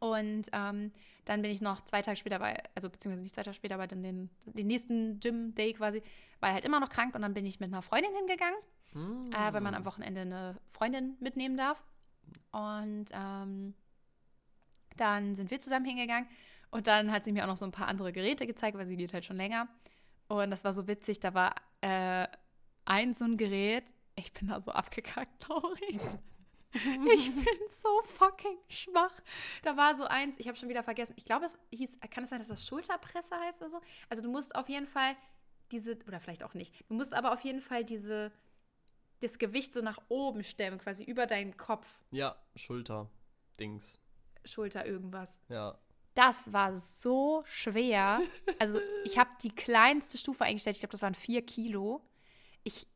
Und ähm, dann bin ich noch zwei Tage später bei, also beziehungsweise nicht zwei Tage später, aber dann den, den nächsten Gym-Day quasi, war halt immer noch krank und dann bin ich mit einer Freundin hingegangen, mm. äh, weil man am Wochenende eine Freundin mitnehmen darf. Und ähm, dann sind wir zusammen hingegangen und dann hat sie mir auch noch so ein paar andere Geräte gezeigt, weil sie geht halt schon länger. Und das war so witzig, da war äh, ein so ein Gerät, ich bin da so abgekackt, [LAUGHS] Lauri. [LAUGHS] Ich bin so fucking schwach. Da war so eins, ich habe schon wieder vergessen. Ich glaube, es hieß, kann es sein, dass das Schulterpresse heißt oder so? Also du musst auf jeden Fall diese, oder vielleicht auch nicht, du musst aber auf jeden Fall diese, das Gewicht so nach oben stemmen, quasi über deinen Kopf. Ja, Schulter, Dings. Schulter irgendwas. Ja. Das war so schwer. Also ich habe die kleinste Stufe eingestellt. Ich glaube, das waren vier Kilo. Ich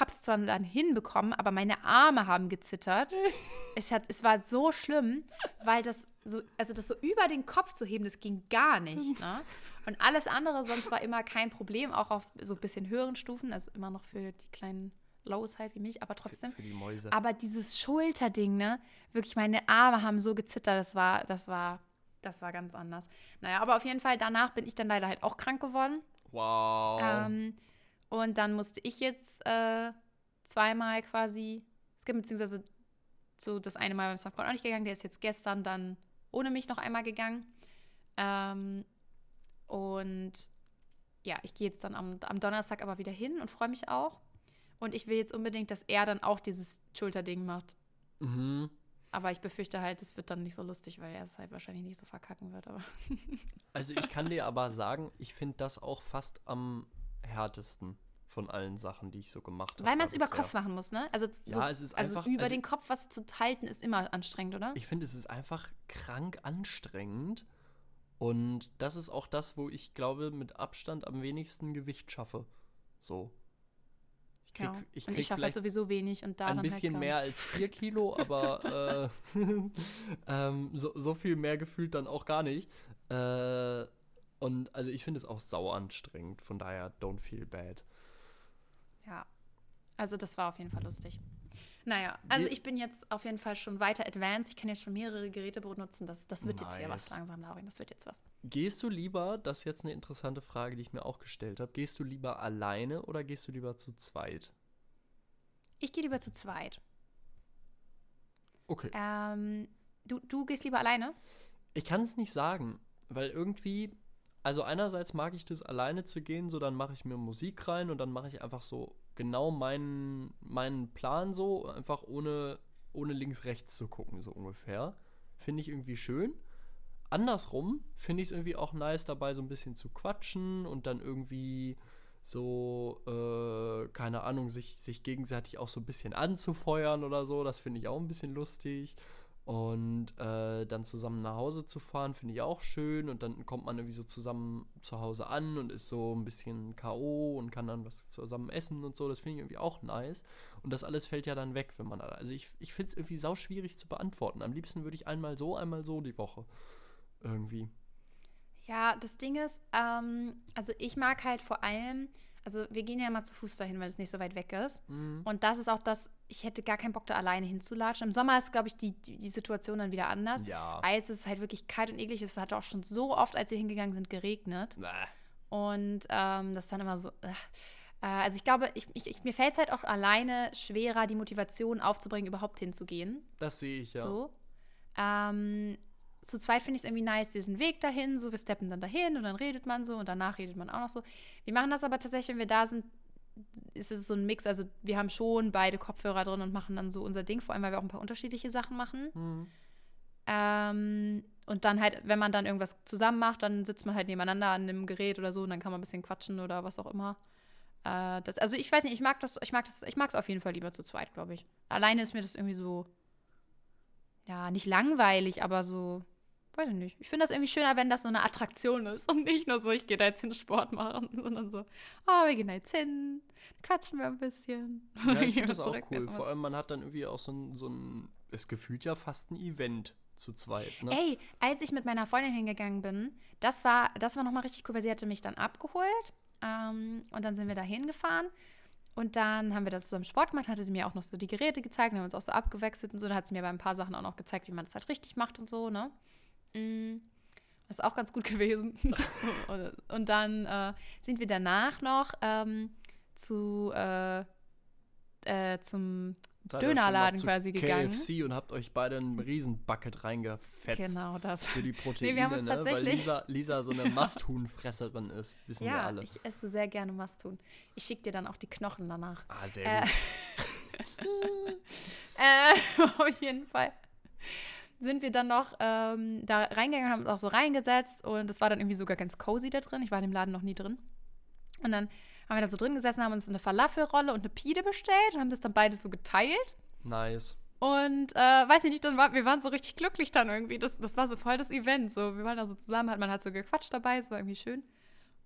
habe es zwar dann hinbekommen, aber meine Arme haben gezittert. [LAUGHS] es, hat, es war so schlimm, weil das so, also das so über den Kopf zu heben, das ging gar nicht. Ne? Und alles andere sonst war immer kein Problem, auch auf so ein bisschen höheren Stufen, also immer noch für die kleinen Lows halt wie mich, aber trotzdem. Für, für die Mäuse. Aber dieses Schulterding, ne? Wirklich, meine Arme haben so gezittert, das war, das war, das war ganz anders. Naja, aber auf jeden Fall, danach bin ich dann leider halt auch krank geworden. Wow. Ähm, und dann musste ich jetzt äh, zweimal quasi, es gibt beziehungsweise so das eine Mal mein Freund auch nicht gegangen, der ist jetzt gestern dann ohne mich noch einmal gegangen. Ähm, und ja, ich gehe jetzt dann am, am Donnerstag aber wieder hin und freue mich auch. Und ich will jetzt unbedingt, dass er dann auch dieses Schulterding macht. Mhm. Aber ich befürchte halt, es wird dann nicht so lustig, weil er es halt wahrscheinlich nicht so verkacken wird. Aber also ich kann dir aber sagen, ich finde das auch fast am härtesten von allen Sachen, die ich so gemacht habe. Weil man es über Kopf machen muss, ne? Also, ja, so, es ist also einfach, über also den Kopf was zu halten, ist immer anstrengend, oder? Ich finde, es ist einfach krank anstrengend. Und das ist auch das, wo ich glaube, mit Abstand am wenigsten Gewicht schaffe. So. Ich krieg, ja. ich krieg und ich schaffe halt sowieso wenig und da ein bisschen halt mehr als vier Kilo, aber äh, [LAUGHS] ähm, so, so, viel mehr gefühlt dann auch gar nicht. Äh, und also ich finde es auch sau anstrengend, von daher don't feel bad. Ja, also das war auf jeden Fall lustig. Naja, also ich bin jetzt auf jeden Fall schon weiter advanced. Ich kann jetzt schon mehrere Geräte benutzen. Das, das wird nice. jetzt hier was langsam, Laurin. Das wird jetzt was. Gehst du lieber, das ist jetzt eine interessante Frage, die ich mir auch gestellt habe, gehst du lieber alleine oder gehst du lieber zu zweit? Ich gehe lieber zu zweit. Okay. Ähm, du, du gehst lieber alleine? Ich kann es nicht sagen, weil irgendwie also einerseits mag ich das alleine zu gehen, so dann mache ich mir Musik rein und dann mache ich einfach so genau meinen, meinen Plan so, einfach ohne, ohne links, rechts zu gucken, so ungefähr. Finde ich irgendwie schön. Andersrum finde ich es irgendwie auch nice, dabei so ein bisschen zu quatschen und dann irgendwie so, äh, keine Ahnung, sich, sich gegenseitig auch so ein bisschen anzufeuern oder so. Das finde ich auch ein bisschen lustig. Und äh, dann zusammen nach Hause zu fahren, finde ich auch schön. Und dann kommt man irgendwie so zusammen zu Hause an und ist so ein bisschen K.O. und kann dann was zusammen essen und so. Das finde ich irgendwie auch nice. Und das alles fällt ja dann weg, wenn man. Also ich, ich finde es irgendwie sau schwierig zu beantworten. Am liebsten würde ich einmal so, einmal so die Woche. Irgendwie. Ja, das Ding ist, ähm, also ich mag halt vor allem, also wir gehen ja mal zu Fuß dahin, weil es nicht so weit weg ist. Mhm. Und das ist auch das, ich hätte gar keinen Bock, da alleine hinzulatschen. Im Sommer ist, glaube ich, die, die, die, Situation dann wieder anders. Ja. Als es halt wirklich kalt und eklig ist, es hat auch schon so oft, als wir hingegangen sind, geregnet. Bäh. Und ähm, das ist dann immer so. Äh, also ich glaube, ich, ich, mir fällt es halt auch alleine schwerer, die Motivation aufzubringen, überhaupt hinzugehen. Das sehe ich, ja. So. Ähm, zu zweit finde ich es irgendwie nice, diesen Weg dahin, so wir steppen dann dahin und dann redet man so und danach redet man auch noch so. Wir machen das aber tatsächlich, wenn wir da sind, ist es so ein Mix, also wir haben schon beide Kopfhörer drin und machen dann so unser Ding, vor allem weil wir auch ein paar unterschiedliche Sachen machen. Mhm. Ähm, und dann halt, wenn man dann irgendwas zusammen macht, dann sitzt man halt nebeneinander an dem Gerät oder so und dann kann man ein bisschen quatschen oder was auch immer. Äh, das, also ich weiß nicht, ich mag das, ich mag das, ich mag es auf jeden Fall lieber zu zweit, glaube ich. Alleine ist mir das irgendwie so, ja, nicht langweilig, aber so, weiß ich nicht. Ich finde das irgendwie schöner, wenn das so eine Attraktion ist und nicht nur so, ich gehe da jetzt hin Sport machen, [LAUGHS] sondern so, oh, wir gehen da jetzt hin, quatschen wir ein bisschen. Ja, ich [LAUGHS] finde das auch cool. Vor allem, man hat dann irgendwie auch so ein, so ein, es gefühlt ja fast ein Event zu zweit. Ne? Ey, als ich mit meiner Freundin hingegangen bin, das war, das war nochmal richtig cool, weil sie hatte mich dann abgeholt ähm, und dann sind wir da hingefahren. Und dann haben wir da zusammen Sport gemacht, hatte sie mir auch noch so die Geräte gezeigt, wir haben uns auch so abgewechselt und so. Da hat sie mir bei ein paar Sachen auch noch gezeigt, wie man das halt richtig macht und so, ne? Mm, das ist auch ganz gut [LAUGHS] gewesen. und dann äh, sind wir danach noch ähm, zu, äh, äh, zum Dönerladen quasi gegangen. KFC und habt euch beide ein riesen Bucket reingefetzt. Genau das. Für die Proteine, nee, wir haben uns ne? tatsächlich weil Lisa, Lisa so eine [LAUGHS] Masthuhnfresserin ist, wissen ja, wir alle. ich esse sehr gerne Masthuhn. Ich schicke dir dann auch die Knochen danach. Ah, sehr äh, gut. [LAUGHS] äh, auf jeden Fall sind wir dann noch ähm, da reingegangen, haben uns auch so reingesetzt und es war dann irgendwie sogar ganz cozy da drin. Ich war in dem Laden noch nie drin. Und dann haben wir da so drin gesessen, haben uns eine Falafelrolle und eine Pide bestellt und haben das dann beides so geteilt. Nice. Und äh, weiß ich nicht, dann war, wir waren so richtig glücklich dann irgendwie. Das, das war so voll das Event. So, wir waren da so zusammen, man hat so gequatscht dabei, es war irgendwie schön.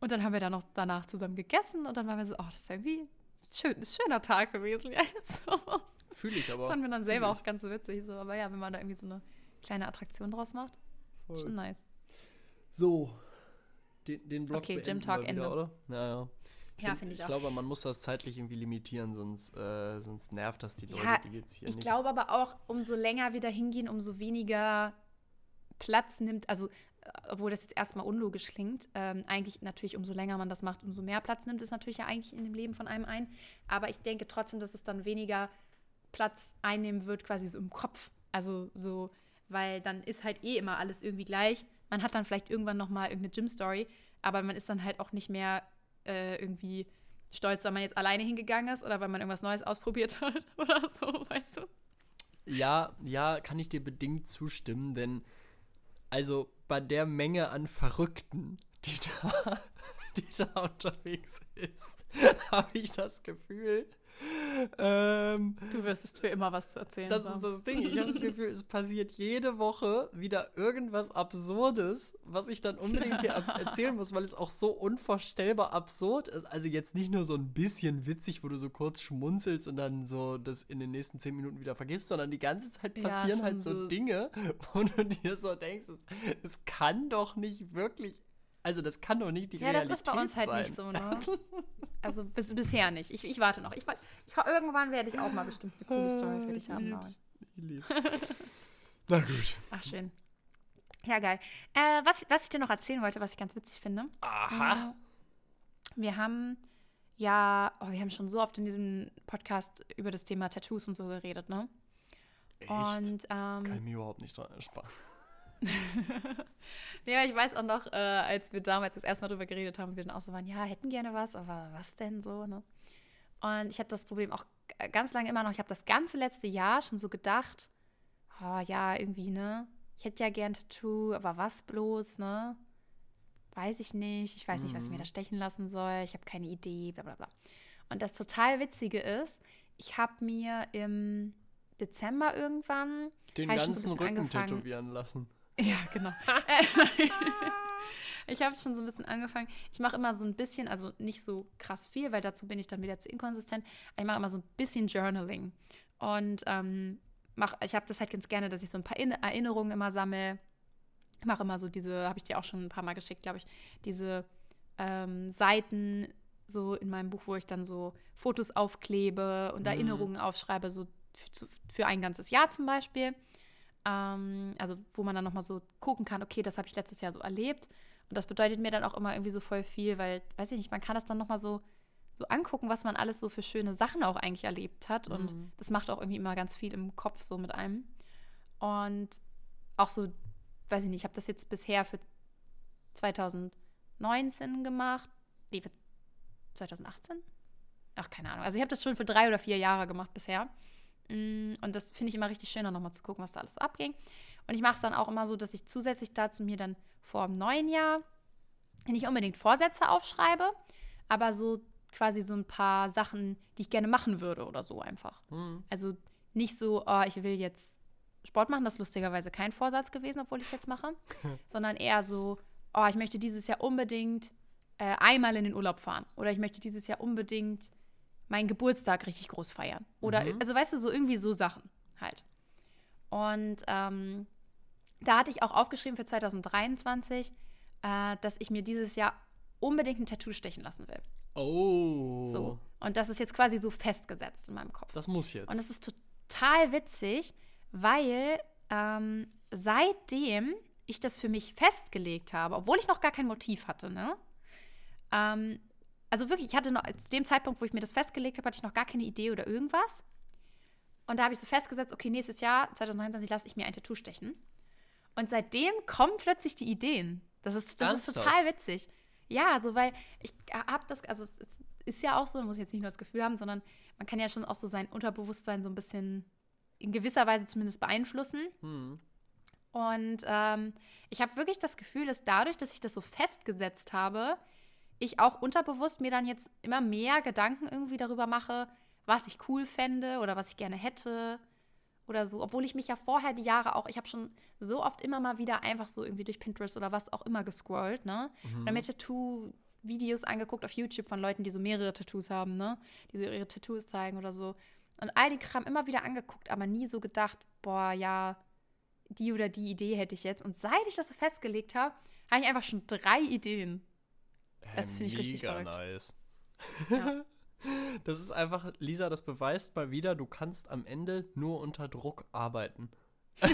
Und dann haben wir da noch danach zusammen gegessen und dann waren wir so, oh, das ist irgendwie ein, schön, ein schöner Tag gewesen. Ja, [LAUGHS] so. Fühle ich aber. Das fanden wir dann selber auch ganz so witzig. So. Aber ja, wenn man da irgendwie so eine kleine Attraktion draus macht. Voll. Schon nice. So, den, den Blog okay, Gym Talk wieder, Ende. oder? Ja, ja. Ja, finde ich, ich auch. Ich glaube, man muss das zeitlich irgendwie limitieren, sonst, äh, sonst nervt das die Leute, ja, die jetzt hier Ich nicht. glaube aber auch, umso länger wir da hingehen, umso weniger Platz nimmt, also äh, obwohl das jetzt erstmal unlogisch klingt, ähm, eigentlich natürlich umso länger man das macht, umso mehr Platz nimmt es natürlich ja eigentlich in dem Leben von einem ein. Aber ich denke trotzdem, dass es dann weniger Platz einnehmen wird, quasi so im Kopf. Also so weil dann ist halt eh immer alles irgendwie gleich. Man hat dann vielleicht irgendwann noch mal irgendeine Gym-Story, aber man ist dann halt auch nicht mehr äh, irgendwie stolz, weil man jetzt alleine hingegangen ist oder weil man irgendwas Neues ausprobiert [LAUGHS] hat oder so, weißt du? Ja, ja, kann ich dir bedingt zustimmen, denn also bei der Menge an Verrückten, die da, [LAUGHS] die da unterwegs ist, [LAUGHS] habe ich das Gefühl, ähm, du wirst es für immer was zu erzählen Das haben. ist das Ding. Ich habe das Gefühl, es [LAUGHS] passiert jede Woche wieder irgendwas Absurdes, was ich dann unbedingt hier [LAUGHS] erzählen muss, weil es auch so unvorstellbar absurd ist. Also jetzt nicht nur so ein bisschen witzig, wo du so kurz schmunzelst und dann so das in den nächsten zehn Minuten wieder vergisst, sondern die ganze Zeit passieren ja, halt so, so, Dinge, [LAUGHS] wo du dir so denkst, es, es kann doch nicht wirklich also das kann doch nicht die ja, Realität sein. Ja, das ist bei uns halt sein. nicht so, ne? [LAUGHS] Also bis, bisher nicht. Ich, ich warte noch. Ich, ich, irgendwann werde ich auch mal bestimmt eine coole Story für dich haben. Lieb's. Ich lieb's. [LAUGHS] Na gut. Ach, schön. Ja, geil. Äh, was, was ich dir noch erzählen wollte, was ich ganz witzig finde. Aha. Äh, wir haben ja, oh, wir haben schon so oft in diesem Podcast über das Thema Tattoos und so geredet, ne? Echt? Und, ähm, Kann ich mir überhaupt nicht dran ersparen. Ja, ich weiß auch noch, äh, als wir damals das erste Mal drüber geredet haben, wir dann auch so waren, ja, hätten gerne was, aber was denn so, ne? Und ich habe das Problem auch ganz lange immer noch, ich habe das ganze letzte Jahr schon so gedacht, oh ja, irgendwie, ne? Ich hätte ja gern Tattoo, aber was bloß, ne? Weiß ich nicht. Ich weiß nicht, was ich mir mhm. da stechen lassen soll. Ich habe keine Idee, bla bla bla. Und das total Witzige ist, ich habe mir im Dezember irgendwann. Den ganzen Rücken angefangen. tätowieren lassen. Ja, genau. [LAUGHS] [LAUGHS] ich habe schon so ein bisschen angefangen. Ich mache immer so ein bisschen, also nicht so krass viel, weil dazu bin ich dann wieder zu inkonsistent. Ich mache immer so ein bisschen Journaling. Und ähm, mach, ich habe das halt ganz gerne, dass ich so ein paar Erinnerungen immer sammle. Ich mache immer so diese, habe ich dir auch schon ein paar Mal geschickt, glaube ich, diese ähm, Seiten so in meinem Buch, wo ich dann so Fotos aufklebe und mhm. Erinnerungen aufschreibe, so für ein ganzes Jahr zum Beispiel. Ähm, also wo man dann nochmal so gucken kann, okay, das habe ich letztes Jahr so erlebt. Und das bedeutet mir dann auch immer irgendwie so voll viel, weil, weiß ich nicht, man kann das dann nochmal so so angucken, was man alles so für schöne Sachen auch eigentlich erlebt hat. Und mhm. das macht auch irgendwie immer ganz viel im Kopf so mit einem. Und auch so, weiß ich nicht, ich habe das jetzt bisher für 2019 gemacht. Nee, für 2018? Ach, keine Ahnung. Also ich habe das schon für drei oder vier Jahre gemacht bisher. Mm, und das finde ich immer richtig schön, dann nochmal zu gucken, was da alles so abging. Und ich mache es dann auch immer so, dass ich zusätzlich dazu mir dann vor dem neuen Jahr nicht unbedingt Vorsätze aufschreibe, aber so quasi so ein paar Sachen, die ich gerne machen würde oder so einfach. Mhm. Also nicht so, oh, ich will jetzt Sport machen, das ist lustigerweise kein Vorsatz gewesen, obwohl ich es jetzt mache, [LAUGHS] sondern eher so, oh, ich möchte dieses Jahr unbedingt äh, einmal in den Urlaub fahren oder ich möchte dieses Jahr unbedingt meinen Geburtstag richtig groß feiern. Oder, mhm. also weißt du, so irgendwie so Sachen halt. Und ähm, da hatte ich auch aufgeschrieben für 2023, äh, dass ich mir dieses Jahr unbedingt ein Tattoo stechen lassen will. Oh. So. Und das ist jetzt quasi so festgesetzt in meinem Kopf. Das muss jetzt. Und das ist total witzig, weil ähm, seitdem ich das für mich festgelegt habe, obwohl ich noch gar kein Motiv hatte, ne? Ähm, also wirklich, ich hatte noch, zu dem Zeitpunkt, wo ich mir das festgelegt habe, hatte ich noch gar keine Idee oder irgendwas. Und da habe ich so festgesetzt, okay, nächstes Jahr, 2023, lasse ich mir ein Tattoo stechen. Und seitdem kommen plötzlich die Ideen. Das ist, das ist total witzig. Ja, so weil ich habe das, also es ist ja auch so, man muss jetzt nicht nur das Gefühl haben, sondern man kann ja schon auch so sein Unterbewusstsein so ein bisschen in gewisser Weise zumindest beeinflussen. Mhm. Und ähm, ich habe wirklich das Gefühl, dass dadurch, dass ich das so festgesetzt habe, ich auch unterbewusst mir dann jetzt immer mehr Gedanken irgendwie darüber mache, was ich cool fände oder was ich gerne hätte oder so. Obwohl ich mich ja vorher die Jahre auch, ich habe schon so oft immer mal wieder einfach so irgendwie durch Pinterest oder was auch immer gescrollt, ne? Mhm. Oder mir Tattoo-Videos angeguckt auf YouTube von Leuten, die so mehrere Tattoos haben, ne? Die so ihre Tattoos zeigen oder so. Und all den Kram immer wieder angeguckt, aber nie so gedacht, boah, ja, die oder die Idee hätte ich jetzt. Und seit ich das so festgelegt habe, habe ich einfach schon drei Ideen. Das finde ich richtig verrückt. nice. Ja. [LAUGHS] Das ist einfach, Lisa, das beweist mal wieder, du kannst am Ende nur unter Druck arbeiten. [LAUGHS] ja,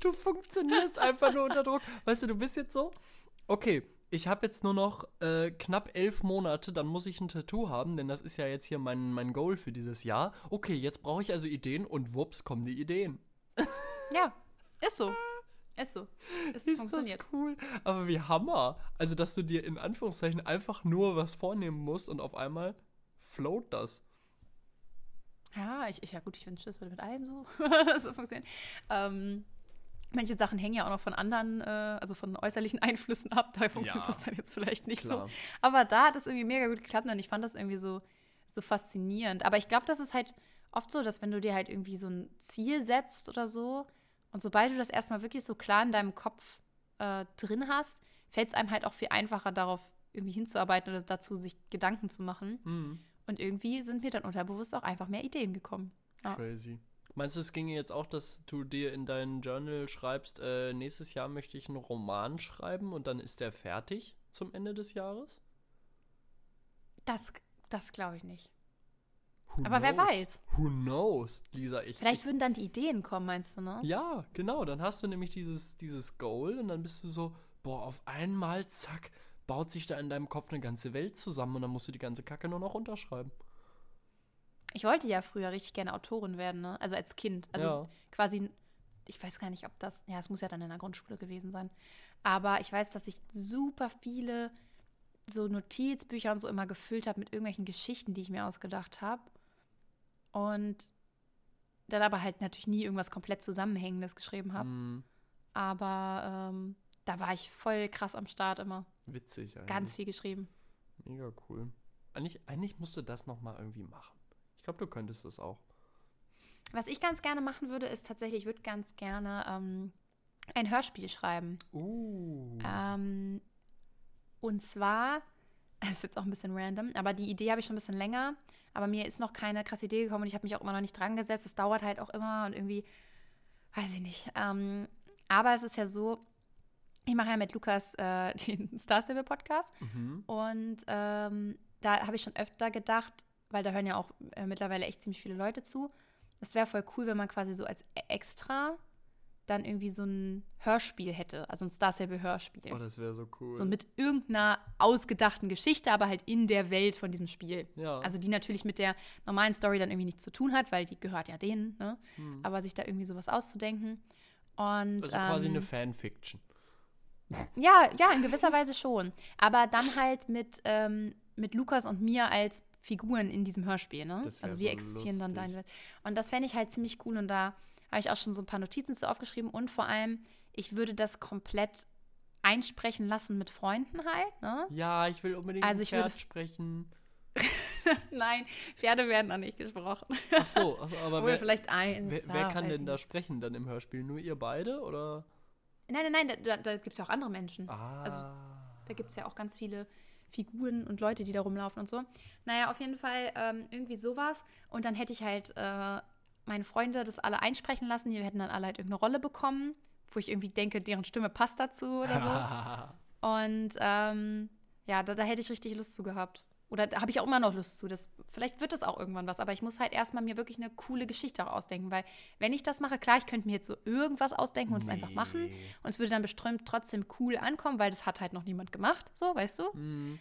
du, du funktionierst einfach nur unter Druck. Weißt du, du bist jetzt so, okay, ich habe jetzt nur noch äh, knapp elf Monate, dann muss ich ein Tattoo haben, denn das ist ja jetzt hier mein, mein Goal für dieses Jahr. Okay, jetzt brauche ich also Ideen und wups, kommen die Ideen. ja, ist so. Ist so. Es ist funktioniert. Das cool. Aber wie Hammer. Also, dass du dir in Anführungszeichen einfach nur was vornehmen musst und auf einmal float das. Ja, ich, ich ja gut, ich wünsche, das würde mit allem so, [LAUGHS] so funktionieren. Ähm, manche Sachen hängen ja auch noch von anderen, äh, also von äußerlichen Einflüssen ab. Da funktioniert ja, das dann jetzt vielleicht nicht klar. so. Aber da hat es irgendwie mega gut geklappt und ich fand das irgendwie so, so faszinierend. Aber ich glaube, das ist halt oft so, dass wenn du dir halt irgendwie so ein Ziel setzt oder so, und sobald du das erstmal wirklich so klar in deinem Kopf äh, drin hast, fällt es einem halt auch viel einfacher, darauf irgendwie hinzuarbeiten oder dazu sich Gedanken zu machen. Mhm. Und irgendwie sind mir dann unterbewusst auch einfach mehr Ideen gekommen. Ja. Crazy. Meinst du, es ginge jetzt auch, dass du dir in dein Journal schreibst, äh, nächstes Jahr möchte ich einen Roman schreiben und dann ist der fertig zum Ende des Jahres? Das, das glaube ich nicht. Who Aber knows? wer weiß. Who knows, Lisa? Ich, Vielleicht würden dann die Ideen kommen, meinst du, ne? Ja, genau. Dann hast du nämlich dieses, dieses Goal und dann bist du so, boah, auf einmal, zack, baut sich da in deinem Kopf eine ganze Welt zusammen und dann musst du die ganze Kacke nur noch unterschreiben. Ich wollte ja früher richtig gerne Autorin werden, ne? Also als Kind. Also ja. quasi ich weiß gar nicht, ob das, ja, es muss ja dann in der Grundschule gewesen sein. Aber ich weiß, dass ich super viele so Notizbücher und so immer gefüllt habe mit irgendwelchen Geschichten, die ich mir ausgedacht habe. Und dann aber halt natürlich nie irgendwas komplett Zusammenhängendes geschrieben habe. Mm, Aber ähm, da war ich voll krass am Start immer. witzig. Eigentlich. Ganz viel geschrieben. Mega cool. Eigentlich, eigentlich musst du das nochmal irgendwie machen. Ich glaube, du könntest das auch. Was ich ganz gerne machen würde, ist tatsächlich, ich würde ganz gerne ähm, ein Hörspiel schreiben. Uh. Ähm, und zwar, [LAUGHS] das ist jetzt auch ein bisschen random, aber die Idee habe ich schon ein bisschen länger. Aber mir ist noch keine krasse Idee gekommen und ich habe mich auch immer noch nicht dran gesetzt. Es dauert halt auch immer und irgendwie, weiß ich nicht. Ähm, aber es ist ja so, ich mache ja mit Lukas äh, [LAUGHS] den Star Stable Podcast Mhm. und ähm, da habe ich schon öfter gedacht, weil da hören ja auch äh, mittlerweile echt ziemlich viele Leute zu. Es wäre voll cool, wenn man quasi so als Extra dann irgendwie so ein Hörspiel hätte, also ein Star Stable Hörspiel. Oh, das wäre so cool. So mit irgendeiner ausgedachten Geschichte, aber halt in der Welt von diesem Spiel. ja. Also die natürlich mit der normalen Story dann irgendwie nichts zu tun hat, weil die gehört ja denen, ne? Hm. Aber sich da irgendwie sowas auszudenken. Und also quasi ähm, eine Fanfiction. [LAUGHS] ja, ja, in gewisser Weise schon. Aber dann halt mit, ähm, mit Lukas und mir als Figuren in diesem Hörspiel, ne? Also wir so existieren dann lustig. deine Welt. Und das fände ich halt ziemlich cool und da habe ich auch schon so ein paar Notizen zu aufgeschrieben und vor allem, ich würde das komplett einsprechen lassen mit Freunden halt, ne? Ja, ich will unbedingt Also ich würde- Pferd sprechen. [LAUGHS] Nein, Pferde werden noch nicht gesprochen. Ach so, aber wer, vielleicht eins. wer, ja, wer kann weiß denn da sprechen dann im Hörspiel? Nur ihr beide oder? Nein, nein, nein, da, da gibt es ja auch andere Menschen. Ah. Also, Da gibt es ja auch ganz viele Figuren und Leute, die da rumlaufen und so. Naja, auf jeden Fall ähm, irgendwie sowas. Und dann hätte ich halt äh, meine Freunde das alle einsprechen lassen. Die hätten dann alle halt irgendeine Rolle bekommen, wo ich irgendwie denke, deren Stimme passt dazu oder so. [LAUGHS] Und ähm, ja, da, da hätte ich richtig Lust zu gehabt. Oder da habe ich auch immer noch Lust zu. Das, vielleicht wird das auch irgendwann was, aber ich muss halt erstmal mir wirklich eine coole Geschichte auch ausdenken, weil wenn ich das mache, klar, ich könnte mir jetzt so irgendwas ausdenken und es einfach machen. Nee. Und es würde dann bestimmt trotzdem cool ankommen, weil das hat halt noch niemand gemacht, so, weißt du? Hm.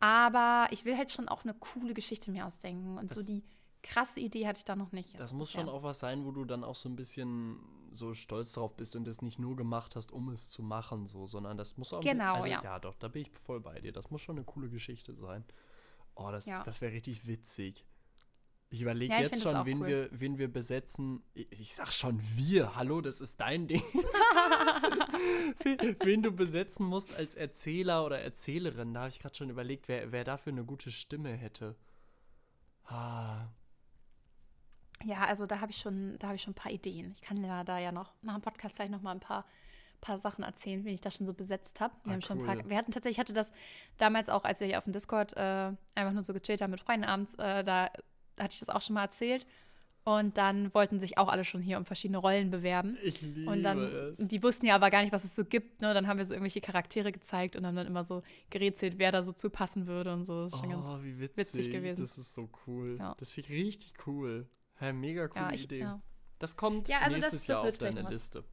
Aber ich will halt schon auch eine coole Geschichte mir ausdenken. Und so Das- die krasse Idee hatte ich da noch nicht. Das muss bisher. schon auch was sein, wo du dann auch so ein bisschen so stolz drauf bist und es nicht nur gemacht hast, um es zu machen, so, sondern das muss auch. Genau, also, ja. Ja, doch, da bin ich voll bei dir. Das muss schon eine coole Geschichte sein. Oh, das, Ja. das wäre richtig witzig. Ich überlege Ja, jetzt das schon, wen, cool. wir, wen wir besetzen. Ich, ich sag schon wir. Hallo, das ist dein Ding. [LAUGHS] wen, wen du besetzen musst als Erzähler oder Erzählerin. Da habe ich gerade schon überlegt, wer, wer dafür eine gute Stimme hätte. Ah, Ja, also da habe ich schon, da habe ich schon ein paar Ideen. Ich kann ja da ja noch nach dem Podcast gleich noch mal ein paar, paar Sachen erzählen, wie ich das schon so besetzt habe. Wir Ah, haben schon ein paar, cool. wir hatten tatsächlich, ich hatte das damals auch, als wir hier auf dem Discord äh, einfach nur so gechillt haben mit Freunden abends, äh, da, hatte ich das auch schon mal erzählt. Und dann wollten sich auch alle schon hier um verschiedene Rollen bewerben. ich liebe Und dann, es. die wussten ja aber gar nicht, was es so gibt. Ne? Dann haben wir so irgendwelche Charaktere gezeigt und haben dann immer so gerätselt, wer da so zu passen würde und so. Das ist schon ganz, oh, wie witzig, witzig gewesen. Das ist so cool. Ja. Das finde ich richtig cool. Hä, mega coole ja, ich, Idee. ja. Das kommt Ja, also das- nächstes das Jahr wird auf deine. Liste.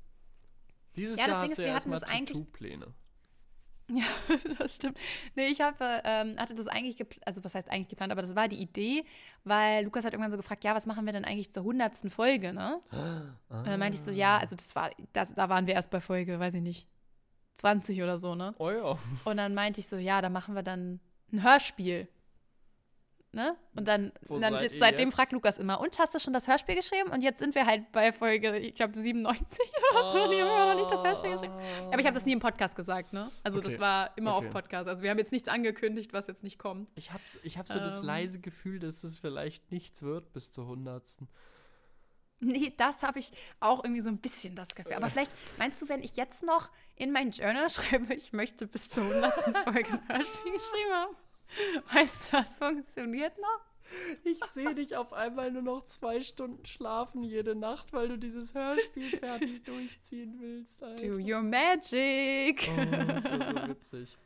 Dieses Ja, das Jahr hast du wir ja erstmal das Tattoo-Pläne. [LAUGHS] Ja, das stimmt. Nee, ich hab, äh, ähm, hatte das eigentlich geplant, also was heißt eigentlich geplant, aber das war die Idee, weil Lukas hat irgendwann so gefragt, ja, was machen wir denn eigentlich zur hundertsten Folge, ne? [GASPS] Und dann meinte ich so, ja, also das war, das, da waren wir erst bei Folge, weiß ich nicht, 20 oder so, ne? Oh ja. Und dann meinte ich so, ja, da machen wir dann ein Hörspiel. Ne? Und dann, Wo dann jetzt, seitdem jetzt? fragt Lukas immer, und hast du schon das Hörspiel geschrieben? Und jetzt sind wir halt bei Folge, ich glaube, 97 oder so. Und die haben immer noch nicht das Hörspiel geschrieben. Aber ich habe das nie im Podcast gesagt, ne? Also das Okay. war immer Okay. auf Podcast. Also wir haben jetzt nichts angekündigt, was jetzt nicht kommt. Ich habe ich hab so das Ähm. leise Gefühl, dass es vielleicht nichts wird bis zur hundertsten. Nee, das habe ich auch irgendwie so ein bisschen das Gefühl. Aber vielleicht meinst du, wenn ich jetzt noch in mein Journal [LAUGHS] schreibe, ich möchte bis zur 100. Folge ein Hörspiel geschrieben haben? [LAUGHS] Weißt du, das funktioniert noch? Ich sehe dich auf einmal nur noch zwei Stunden schlafen jede Nacht, weil du dieses Hörspiel [LAUGHS] fertig durchziehen willst. Alter. Do your magic. Oh, das wäre so witzig.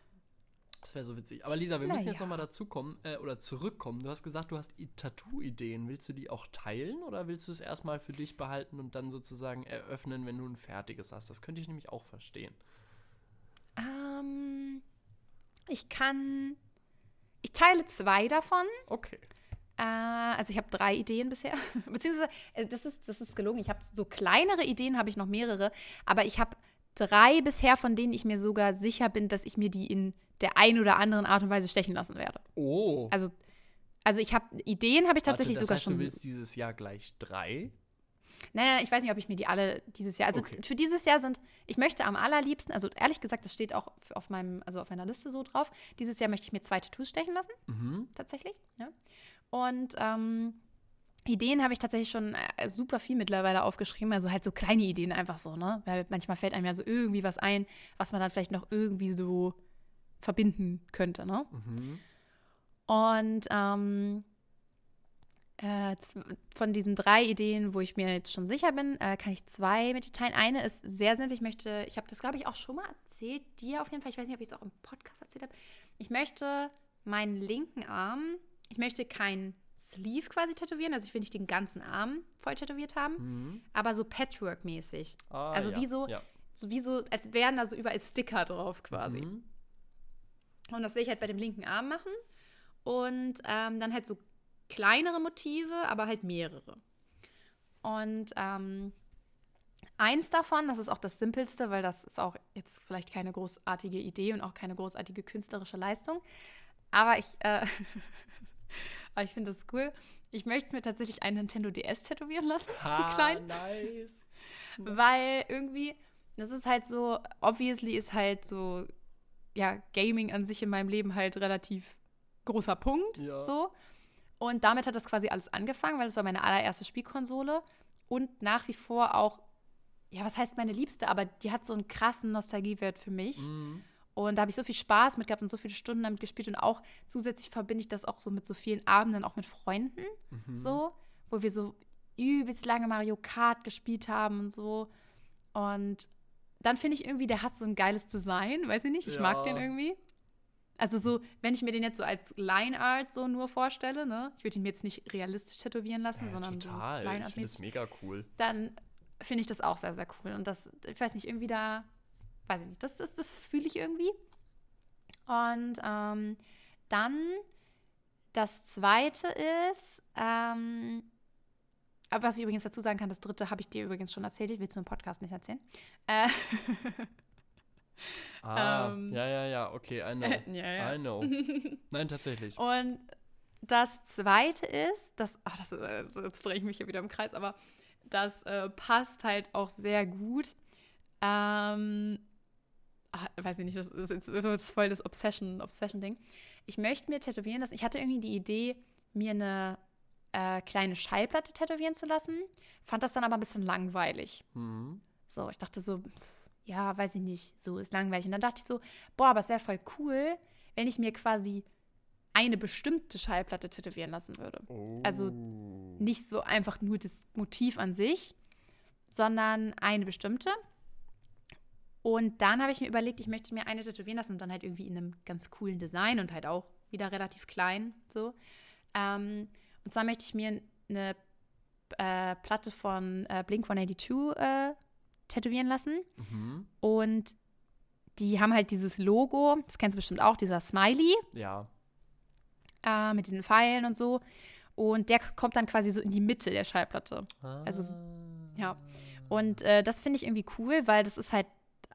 Das wäre so witzig. Aber Lisa, wir müssen jetzt Naja. nochmal dazukommen äh, oder zurückkommen. Du hast gesagt, du hast Tattoo-Ideen. Willst du die auch teilen oder willst du es erstmal für dich behalten und dann sozusagen eröffnen, wenn du ein fertiges hast? Das könnte ich nämlich auch verstehen. Ähm, ich kann. Ich teile zwei davon. Okay. Äh, also ich habe drei Ideen bisher. [LAUGHS] Beziehungsweise, äh, das ist, das ist gelogen. Ich habe so kleinere Ideen, habe ich noch mehrere. Aber ich habe drei bisher, von denen ich mir sogar sicher bin, dass ich mir die in der einen oder anderen Art und Weise stechen lassen werde. Oh. Also, also ich habe Ideen, habe ich tatsächlich Warte, das sogar heißt, schon. Du willst dieses Jahr gleich drei? Nein, nein, ich weiß nicht, ob ich mir die alle dieses Jahr. Also Okay. für dieses Jahr sind, ich möchte am allerliebsten, also ehrlich gesagt, das steht auch auf meinem, also auf meiner Liste so drauf. Dieses Jahr möchte ich mir zwei Tattoos stechen lassen, Mhm. tatsächlich. Ja. Und ähm, Ideen habe ich tatsächlich schon äh, super viel mittlerweile aufgeschrieben. Also halt so kleine Ideen einfach so, ne? Weil manchmal fällt einem ja so irgendwie was ein, was man dann vielleicht noch irgendwie so verbinden könnte, ne? Mhm. Und ähm, äh, von diesen drei Ideen, wo ich mir jetzt schon sicher bin, äh, kann ich zwei mit dir teilen. Eine ist sehr simpel. Ich möchte, ich habe das, glaube ich, auch schon mal erzählt, dir auf jeden Fall. Ich weiß nicht, ob ich es auch im Podcast erzählt habe. Ich möchte meinen linken Arm, ich möchte kein Sleeve quasi tätowieren. Also ich will nicht den ganzen Arm voll tätowiert haben, Mhm. aber so Patchwork-mäßig. Ah, Also ja. wie so- Ja. So wie so, als wären da so überall Sticker drauf quasi. Mhm. Und das will ich halt bei dem linken Arm machen. Und ähm, dann halt so kleinere Motive, aber halt mehrere. Und ähm, eins davon, das ist auch das Simpelste, weil das ist auch jetzt vielleicht keine großartige Idee und auch keine großartige künstlerische Leistung. Aber ich, äh, [LAUGHS] aber ich finde das cool. Ich möchte mir tatsächlich einen Nintendo DS tätowieren lassen, Ha, die kleinen. nice. Weil irgendwie, das ist halt so, obviously ist halt so, ja, Gaming an sich in meinem Leben halt relativ großer Punkt. Ja. So. Und damit hat das quasi alles angefangen, weil das war meine allererste Spielkonsole und nach wie vor auch, ja, was heißt meine Liebste, aber die hat so einen krassen Nostalgiewert für mich. Mhm. Und da habe ich so viel Spaß mit gehabt und so viele Stunden damit gespielt. Und auch zusätzlich verbinde ich das auch so mit so vielen Abenden, auch mit Freunden, Mhm. so, wo wir so übelst lange Mario Kart gespielt haben und so. Und dann finde ich irgendwie, der hat so ein geiles Design, weiß ich nicht, ich mag den Ja. irgendwie. Also so, wenn ich mir den jetzt so als Line Art so nur vorstelle, ne, ich würde ihn mir jetzt nicht realistisch tätowieren lassen, Ja, sondern total. so Line ich Art finde es mega cool. dann finde ich das auch sehr, sehr cool. Und das, ich weiß nicht, irgendwie da, weiß ich nicht, das, das, das fühle ich irgendwie. Und ähm, dann das zweite ist, ähm, aber was ich übrigens dazu sagen kann, das dritte habe ich dir übrigens schon erzählt, ich will es nur im Podcast nicht erzählen. Äh, [LAUGHS] Ah, Ähm. ja, ja, ja, okay, I know. [LAUGHS] ja, I know. [LAUGHS] Nein, tatsächlich. Und das zweite ist, das, ach, das, äh, jetzt drehe ich mich hier wieder im Kreis, aber das äh, passt halt auch sehr gut. Ähm, ah, weiß ich nicht, das ist jetzt das ist voll das Obsession, Obsession-Ding. Ich möchte mir tätowieren lassen. Ich hatte irgendwie die Idee, mir eine äh, kleine Schallplatte tätowieren zu lassen, fand das dann aber ein bisschen langweilig. Mhm. So, ich dachte so, ja, weiß ich nicht, so ist langweilig. Und dann dachte ich so, boah, aber es wäre voll cool, wenn ich mir quasi eine bestimmte Schallplatte tätowieren lassen würde. Also Oh. Nicht so einfach nur das Motiv an sich, sondern eine bestimmte. Und dann habe ich mir überlegt, ich möchte mir eine tätowieren lassen und dann halt irgendwie in einem ganz coolen Design und halt auch wieder relativ klein so. Ähm, und zwar möchte ich mir eine äh, Platte von äh, Blink 182 äh, tätowieren lassen. Mhm. Und die haben halt dieses Logo, das kennst du bestimmt auch, dieser Smiley Ja. äh, mit diesen Pfeilen und so. Und der kommt dann quasi so in die Mitte der Schallplatte. Ah. Also, ja. Und äh, das finde ich irgendwie cool, weil das ist halt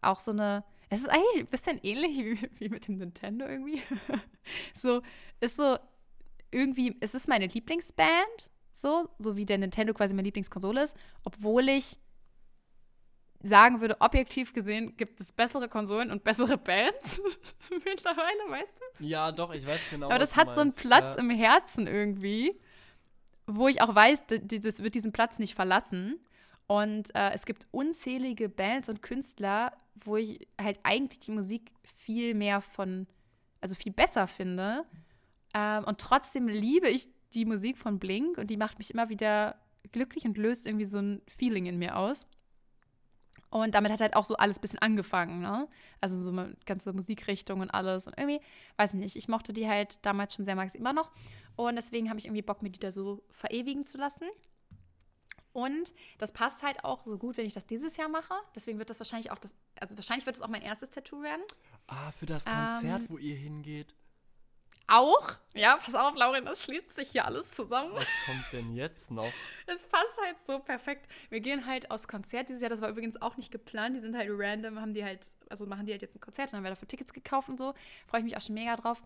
auch so eine. Es ist eigentlich ein bisschen ähnlich wie, [LAUGHS] wie mit dem Nintendo irgendwie. [LAUGHS] so, ist so irgendwie, es ist meine Lieblingsband, so, so wie der Nintendo quasi meine Lieblingskonsole ist, obwohl ich sagen würde, objektiv gesehen gibt es bessere Konsolen und bessere Bands [LAUGHS] mittlerweile, weißt du? Ja, doch, ich weiß genau. Aber das hat so einen. Platz ja. im Herzen irgendwie, wo ich auch weiß, das wird diesen Platz nicht verlassen. Und äh, es gibt unzählige Bands und Künstler, wo ich halt eigentlich die Musik viel mehr von, also viel besser finde. Ähm, und trotzdem liebe ich die Musik von Blink und die macht mich immer wieder glücklich und löst irgendwie so ein Feeling in mir aus. Und damit hat halt auch so alles ein bisschen angefangen, ne? Also so eine ganze Musikrichtung und alles. Und irgendwie, weiß ich nicht, ich mochte die halt damals schon sehr, mag sie immer noch. Und deswegen habe ich irgendwie Bock, mir die da so verewigen zu lassen. Und das passt halt auch so gut, wenn ich das dieses Jahr mache. Deswegen wird das wahrscheinlich auch das, also wahrscheinlich wird es auch mein erstes Tattoo werden. Ah, für das Konzert, Ähm, wo ihr hingeht. Auch. Ja, pass auf, Lauren, das schließt sich hier alles zusammen. Was kommt denn jetzt noch? [LAUGHS] Es passt halt so perfekt. Wir gehen halt aus Konzert dieses Jahr, das war übrigens auch nicht geplant. Die sind halt random, haben die halt, also machen die halt jetzt ein Konzert, dann haben wir dafür Tickets gekauft und so. Freue ich mich auch schon mega drauf.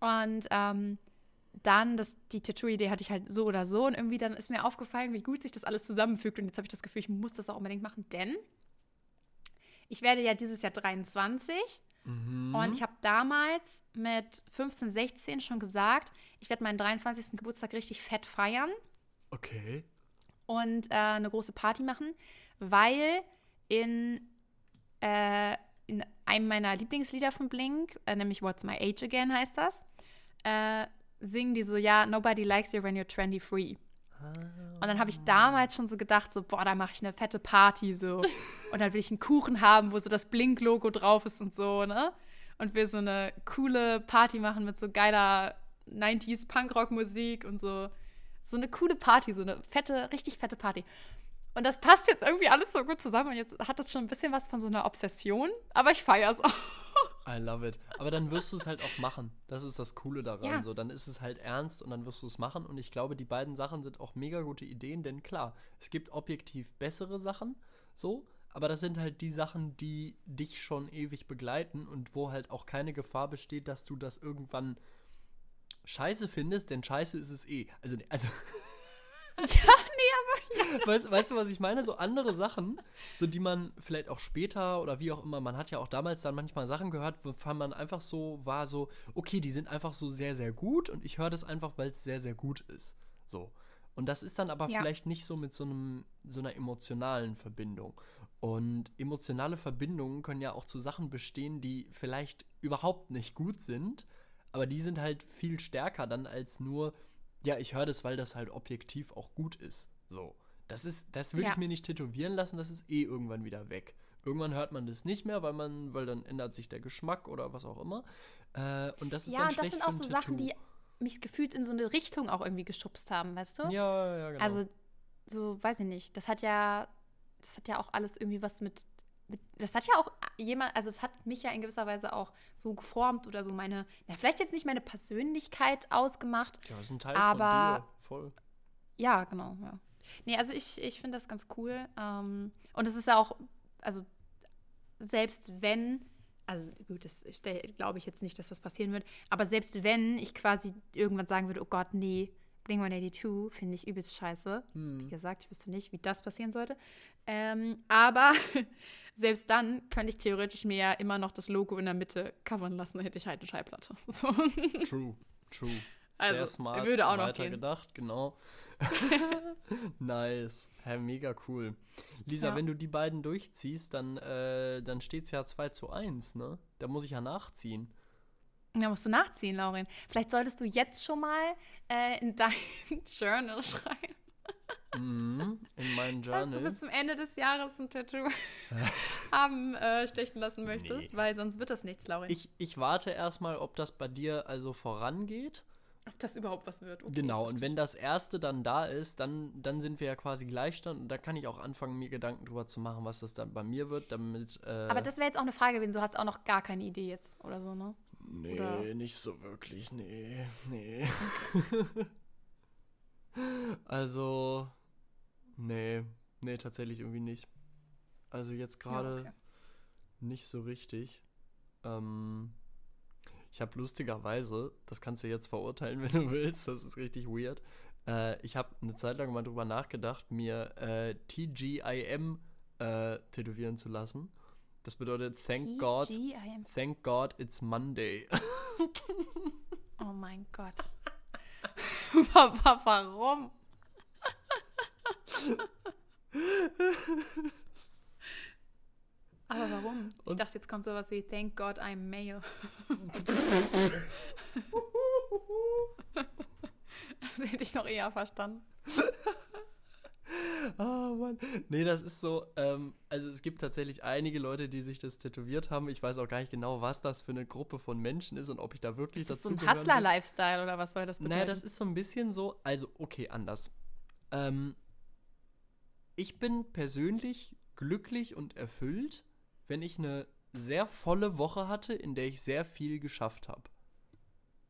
Und ähm, dann, das, die Tattoo-Idee hatte ich halt so oder so. Und irgendwie dann ist mir aufgefallen, wie gut sich das alles zusammenfügt. Und jetzt habe ich das Gefühl, ich muss das auch unbedingt machen, denn ich werde ja dieses Jahr 23 Mhm. Und ich habe damals mit 15, 16 schon gesagt, ich werde meinen 23. Geburtstag richtig fett feiern. Okay. Und äh, eine große Party machen, weil in, äh, in einem meiner Lieblingslieder von Blink, äh, nämlich What's My Age Again heißt das, äh, singen die so, ja, nobody likes you when you're trendy free. Und dann habe ich damals schon so gedacht, so, boah, da mache ich eine fette Party so. [LAUGHS] Und dann will ich einen Kuchen haben, wo so das Blink-Logo drauf ist und so, ne? Und wir so eine coole Party machen mit so geiler 90s Punkrock-Musik und so. So eine coole Party, so eine fette, richtig fette Party. Und das passt jetzt irgendwie alles so gut zusammen. Und jetzt hat das schon ein bisschen was von so einer Obsession, aber ich feiere es auch. I love it. Aber dann wirst du es halt auch machen. Das ist das Coole daran. Ja. So, dann ist es halt ernst und dann wirst du es machen. Und ich glaube, die beiden Sachen sind auch mega gute Ideen, denn klar, es gibt objektiv bessere Sachen, so, aber das sind halt die Sachen, die dich schon ewig begleiten und wo halt auch keine Gefahr besteht, dass du das irgendwann scheiße findest, denn scheiße ist es eh. Also, also Ja. Ja. [LAUGHS] Weißt, weißt, du, was ich meine? So andere Sachen, so die man vielleicht auch später oder wie auch immer, man hat ja auch damals dann manchmal Sachen gehört, wovon man einfach so war, so, okay, die sind einfach so sehr, sehr gut und ich höre das einfach, weil es sehr, sehr gut ist. So. Und das ist dann aber ja. vielleicht nicht so mit so, einem, so einer emotionalen Verbindung. Und emotionale Verbindungen können ja auch zu Sachen bestehen, die vielleicht überhaupt nicht gut sind, aber die sind halt viel stärker dann als nur, ja, ich höre das, weil das halt objektiv auch gut ist. So. Das ist, das will ja. ich mir nicht tätowieren lassen, das ist eh irgendwann wieder weg. Irgendwann hört man das nicht mehr, weil man, weil dann ändert sich der Geschmack oder was auch immer. Äh, und das ist ja, dann schlecht das sind auch so Tattoo. Sachen, die mich gefühlt in so eine Richtung auch irgendwie geschubst haben, weißt du? Ja, ja, genau. Also, so, weiß ich nicht. Das hat ja, das hat ja auch alles irgendwie was mit das hat ja auch jemand, also es hat mich ja in gewisser Weise auch so geformt oder so meine, na, vielleicht jetzt nicht meine Persönlichkeit ausgemacht. Ja, das ist ein Teil aber, von dir, voll. Ja, genau, ja. Nee, also ich, ich finde das ganz cool. Ähm, und es ist ja auch, also selbst wenn, also gut, das glaube ich jetzt nicht, dass das passieren wird, aber selbst wenn ich quasi irgendwann sagen würde, oh Gott, nee, Bling 182 finde ich übelst scheiße. Hm. Wie gesagt, ich wüsste nicht, wie das passieren sollte. Ähm, aber [LAUGHS] selbst dann könnte ich theoretisch mir ja immer noch das Logo in der Mitte covern lassen, dann hätte ich halt eine Schallplatte. [LAUGHS] So. True, true. Sehr also, smart, würde auch noch gehen. gedacht, genau. [LAUGHS] nice. Hey, mega cool. Lisa, ja. wenn du die beiden durchziehst, dann, äh, dann steht es ja 2 zu 1, ne? Da muss ich ja nachziehen. Da musst du nachziehen, Laurin. Vielleicht solltest du jetzt schon mal äh, in dein [LAUGHS] Journal schreiben. Mm, in meinen Journal. Dass du bis zum Ende des Jahres ein Tattoo [LAUGHS] haben äh, stechen lassen möchtest, nee. weil sonst wird das nichts, Laurin. Ich, ich warte erstmal, ob das bei dir also vorangeht. Ob das überhaupt was wird. Okay, genau, und wenn das erste dann da ist, dann, dann sind wir ja quasi Gleichstand und da kann ich auch anfangen, mir Gedanken drüber zu machen, was das dann bei mir wird, damit. Äh Aber das wäre jetzt auch eine Frage gewesen, du hast auch noch gar keine Idee jetzt oder so, ne? Nee, Oder? nicht so wirklich, nee, nee. [LAUGHS] also, nee, nee, tatsächlich irgendwie nicht. Also jetzt gerade ja, okay. nicht so richtig. Ähm, ich habe lustigerweise, das kannst du jetzt verurteilen, [LAUGHS] wenn du willst, das ist richtig weird. Äh, ich habe eine Zeit lang mal drüber nachgedacht, mir äh, TGIM äh, tätowieren zu lassen. Das bedeutet Thank God, Thank God it's Monday. [LAUGHS] oh mein Gott. [LAUGHS] Warum? Aber warum? Ich Und dachte, jetzt kommt sowas wie Thank God I'm male. [LAUGHS] das hätte ich noch eher verstanden. Oh Mann. Nee, das ist so, ähm, also es gibt tatsächlich einige Leute, die sich das tätowiert haben. Ich weiß auch gar nicht genau, was das für eine Gruppe von Menschen ist und ob ich da wirklich ist das dazu so ein Hustler-Lifestyle oder was soll das bedeuten? Naja, das ist so ein bisschen so, also okay, anders. Ähm, ich bin persönlich glücklich und erfüllt, wenn ich eine sehr volle Woche hatte, in der ich sehr viel geschafft habe.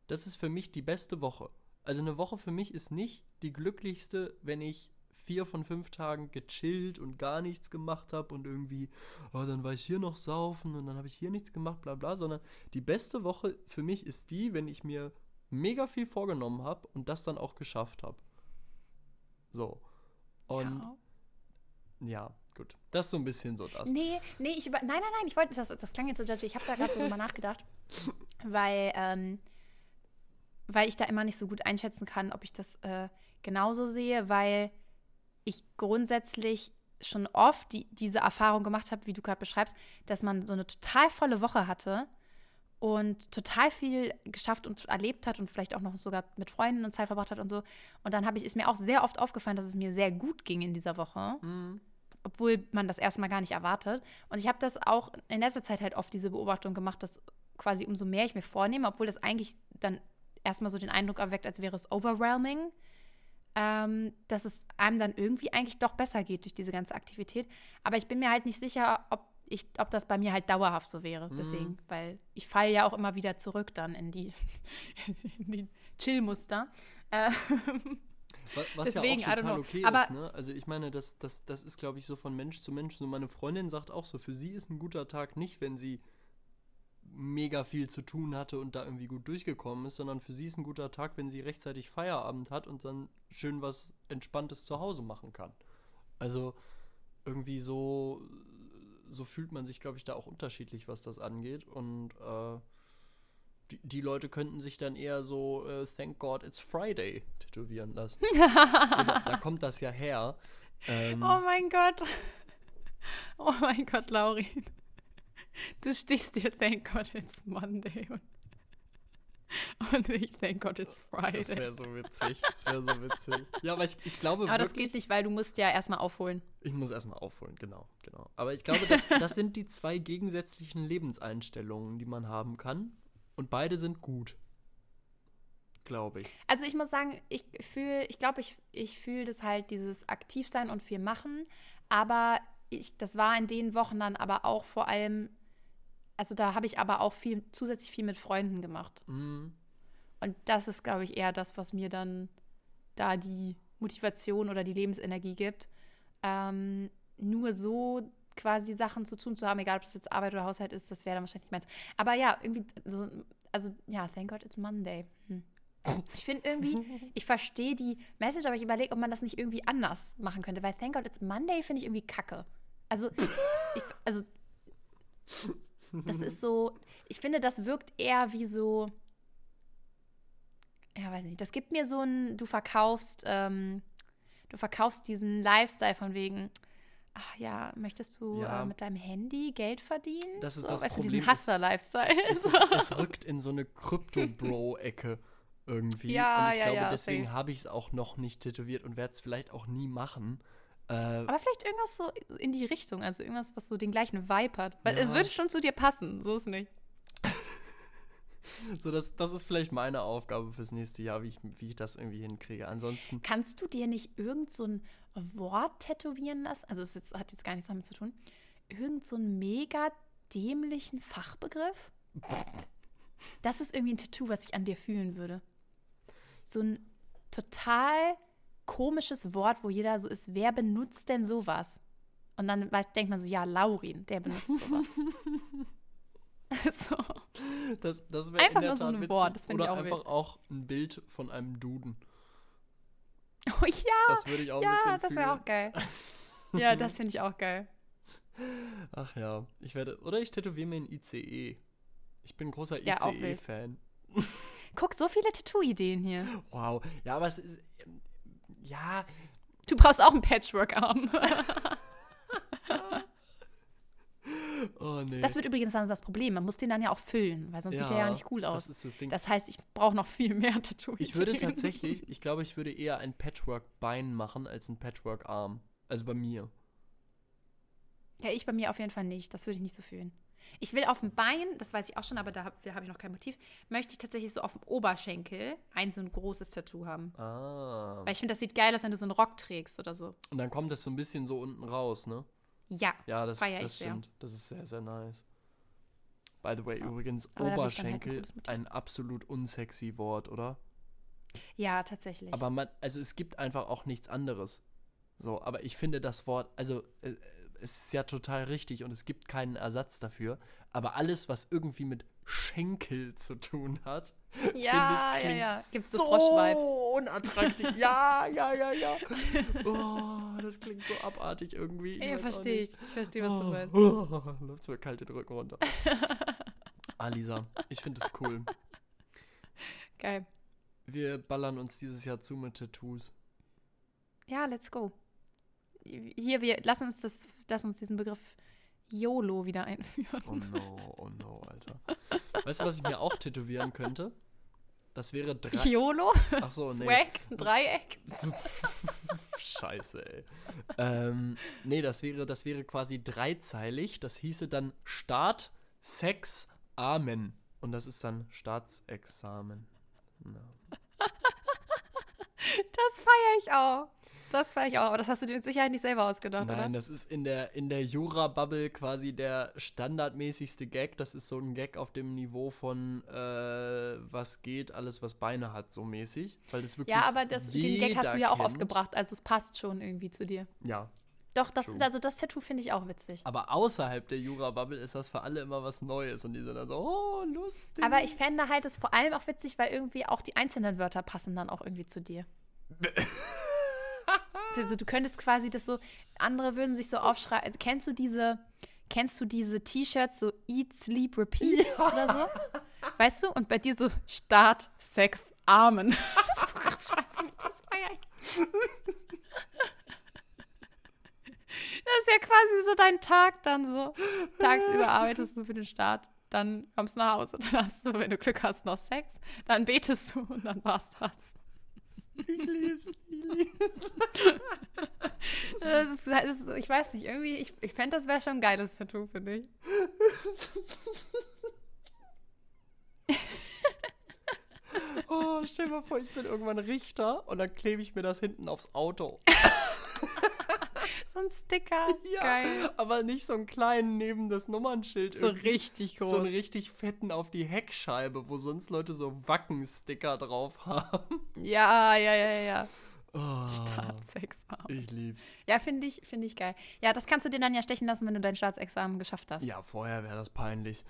das ist für mich die beste Woche. Also eine Woche für mich ist nicht die glücklichste, wenn ich vier von fünf Tagen gechillt und gar nichts gemacht habe und irgendwie, oh, dann war ich hier noch saufen und dann habe ich hier nichts gemacht, bla bla, sondern die beste Woche für mich ist die, wenn ich mir mega viel vorgenommen habe und das dann auch geschafft habe. So. Und ja. ja. Gut. Das ist so ein bisschen so das. Nee, nee, ich über. Nein, nein, nein, ich wollte. Das, das klang jetzt so judgy. Ich habe da gerade so drüber [LAUGHS] nachgedacht. Weil, ähm, weil ich da immer nicht so gut einschätzen kann, ob ich das äh, genauso sehe, weil ich grundsätzlich schon oft die, diese Erfahrung gemacht habe, wie du gerade beschreibst, dass man so eine total volle Woche hatte und total viel geschafft und erlebt hat und vielleicht auch noch sogar mit Freunden und Zeit verbracht hat und so. Und dann habe ich, ist mir auch sehr oft aufgefallen, dass es mir sehr gut ging in dieser Woche. Mhm. Obwohl man das erstmal gar nicht erwartet. Und ich habe das auch in letzter Zeit halt oft diese Beobachtung gemacht, dass quasi umso mehr ich mir vornehme, obwohl das eigentlich dann erstmal so den Eindruck erweckt, als wäre es overwhelming, ähm, dass es einem dann irgendwie eigentlich doch besser geht durch diese ganze Aktivität. Aber ich bin mir halt nicht sicher, ob ich, ob das bei mir halt dauerhaft so wäre. Mhm. Deswegen, weil ich falle ja auch immer wieder zurück dann in die, [LAUGHS] die Chill-Muster. Äh, was, Deswegen, ja auch total okay Aber ist, ne? Also ich meine, das, das, das ist, glaube ich, so von Mensch zu Mensch. So meine Freundin sagt auch so, für sie ist ein guter Tag nicht, wenn sie mega viel zu tun hatte und da irgendwie gut durchgekommen ist, sondern für sie ist ein guter Tag, wenn sie rechtzeitig Feierabend hat und dann schön was Entspanntes zu Hause machen kann. Also irgendwie so so fühlt man sich, glaube ich, da auch unterschiedlich, was das angeht. Und äh, die, die, Leute könnten sich dann eher so äh, Thank God It's Friday tätowieren lassen. [LAUGHS] so, da, da, kommt das ja her. Ähm, oh mein Gott. Oh mein Gott, Laurin. Du stichst dir Thank God It's Monday und Und ich thank God it's Friday. Das wäre so witzig. Das wäre so witzig. Ja, aber ich, ich glaube. Aber wirklich, das geht nicht, weil du musst ja erstmal aufholen. Ich muss erstmal aufholen, genau, genau. Aber ich glaube, das, das sind die zwei gegensätzlichen Lebenseinstellungen, die man haben kann. Und beide sind gut. Glaube ich. Also ich muss sagen, ich fühle, ich glaube, ich, ich fühle das halt, dieses Aktivsein und viel machen. Aber ich, das war in den Wochen dann aber auch vor allem also da habe ich aber auch viel, zusätzlich viel mit Freunden gemacht. Mhm. Und das ist, glaube ich, eher das, was mir dann da die Motivation oder die Lebensenergie gibt. Ähm, nur so quasi Sachen zu tun zu haben, egal ob das jetzt Arbeit oder Haushalt ist, das wäre dann wahrscheinlich nicht meins. Aber ja, irgendwie, so, also ja, thank God it's Monday. Hm. Ich finde irgendwie, [LAUGHS] ich verstehe die Message, aber ich überlege, ob man das nicht irgendwie anders machen könnte, weil thank God it's Monday finde ich irgendwie kacke. Also, ich, also das ist so, ich finde, das wirkt eher wie so, ja, weiß nicht, das gibt mir so ein, du verkaufst, ähm, du verkaufst diesen Lifestyle von wegen, ach ja, möchtest du ja. äh, mit deinem Handy Geld verdienen? Das ist so, das weißt Problem. Du, diesen Hustler-Lifestyle. Es, es, rückt in so eine Krypto-Bro-Ecke irgendwie. Ja, und ich ja, glaube, ja, deswegen habe ich es auch noch nicht tätowiert und werde es vielleicht auch nie machen. Äh, Aber vielleicht irgendwas so in die Richtung, also irgendwas, was so den gleichen Vibe hat. Weil es würde schon zu dir passen, so ist nicht. [LAUGHS] so, das, das ist vielleicht meine Aufgabe fürs nächste Jahr, wie ich, wie ich das irgendwie hinkriege. Ansonsten. Kannst du dir nicht irgend so ein Wort tätowieren lassen? Also, es jetzt, hat jetzt gar nichts damit zu tun. Irgend so einen mega dämlichen Fachbegriff? Das ist irgendwie ein Tattoo, was ich an dir fühlen würde. So ein total komisches Wort, wo jeder so ist, wer benutzt denn sowas? Und dann weiß, denkt man so, ja, Laurin, der benutzt sowas. [LAUGHS] so. Das, das einfach nur so ein witzig. Wort, das finde ich auch einfach wild. auch ein Bild von einem Duden. [LAUGHS] Oh ja, das würde ich auch ja, ein bisschen das wäre auch geil. [LAUGHS] Ja, das finde ich auch geil. Ach ja, ich werde, oder ich tätowiere mir ein ICE. Ich bin ein großer ICE-Fan. [LAUGHS] Guck, so viele Tattoo-Ideen hier. Wow, ja, aber es ist, ja. Du brauchst auch einen Patchwork-Arm. [LAUGHS] oh, nee. Das wird übrigens dann das Problem. Man muss den dann ja auch füllen, weil sonst ja, sieht er ja nicht cool aus. Das, ist das, Ding. das heißt, ich brauche noch viel mehr [LAUGHS] Tattoo. Ich würde tatsächlich, ich glaube, ich würde eher ein Patchwork-Bein machen als ein Patchwork-Arm. Also bei mir. Ja, ich bei mir auf jeden Fall nicht. Das würde ich nicht so fühlen. Ich will auf dem Bein, das weiß ich auch schon, aber da habe hab ich noch kein Motiv, möchte ich tatsächlich so auf dem Oberschenkel ein so ein großes Tattoo haben. Ah. Weil ich finde, das sieht geil aus, wenn du so einen Rock trägst oder so. Und dann kommt das so ein bisschen so unten raus, ne? Ja, ja das, das stimmt. Sehr. Das ist sehr, sehr nice. By the way, Ja. übrigens, Aber halt ein Oberschenkel, gutes Motiv. ein absolut unsexy Wort, oder? Ja, tatsächlich. Aber man, also es gibt einfach auch nichts anderes. So, aber ich finde das Wort, also äh, es ist ja total richtig und es gibt keinen Ersatz dafür. Aber alles, was irgendwie mit Schenkel zu tun hat, ja, finde ich, ja, klingt ja. Gibt's so so unattraktiv. ja, ja, ja, ja. [LAUGHS] Oh, das klingt so abartig irgendwie. Ja, weiß auch verstehe ich. Ich verstehe, was du Oh, meinst. oh, [LAUGHS] läuft mir kalt den Rücken runter. [LAUGHS] ah, Lisa, ich finde es cool. Geil. Wir ballern uns dieses Jahr zu mit Tattoos. Ja, let's go. Hier, wir lassen uns das, lass uns diesen Begriff YOLO wieder einführen. Oh no, oh no, Alter. Weißt du, was ich mir auch tätowieren könnte? Das wäre drei. YOLO? Ach so, nee. Swag? Dreieck? [LAUGHS] Scheiße, ey. ähm, nee, das wäre, das wäre quasi dreizeilig. Das hieße dann Start, Sex, Amen. Und das ist dann Staatsexamen. Ja. [LAUGHS] Das feiere ich auch. Das feiere ich auch. Aber das hast du dir mit Sicherheit nicht selber ausgedacht, Nein, oder? das ist in der, in der Jura-Bubble quasi der standardmäßigste Gag. Das ist so ein Gag auf dem Niveau von äh, was geht, alles was Beine hat, so mäßig. Weil das wirklich Ja, aber das, den Gag hast du ja auch kennt. aufgebracht. Also es passt schon irgendwie zu dir. Ja. Doch, das, True. also das Tattoo finde ich auch witzig. Aber außerhalb der Jura-Bubble ist das für alle immer was Neues. Und die sind dann so, oh, lustig. Aber ich fände halt es vor allem auch witzig, weil irgendwie auch die einzelnen Wörter passen dann auch irgendwie zu dir. [LAUGHS] also du könntest quasi das so, andere würden sich so aufschreiben. Kennst du diese, kennst du diese T-Shirts so Eat, Sleep, Repeat oder so? Weißt du? Und bei dir so Start, Sex, Amen. [LAUGHS] das wie das feier ich. Das ist ja quasi so dein Tag dann so. Tagsüber arbeitest du für den Start, dann kommst du nach Hause, dann hast du, wenn du Glück hast, noch Sex, dann betest du und dann war's das. ich lieb's. Das ist, das ist, ich weiß nicht, irgendwie, ich, ich fände, das wäre schon ein geiles Tattoo, finde ich. Oh, stell dir mal vor, ich bin irgendwann Richter und dann klebe ich mir das hinten aufs Auto. So ein Sticker. Ja, Geil. aber nicht so einen kleinen neben das Nummernschild. So irgendwie. richtig groß. So einen richtig fetten auf die Heckscheibe, wo sonst Leute so Wacken-Sticker drauf haben. ja, ja, ja, ja. Oh, Staatsexamen. ich lieb's. Ja, finde ich, finde ich geil. Ja, das kannst du dir dann ja stechen lassen, wenn du dein Staatsexamen geschafft hast. Ja, vorher wäre das peinlich.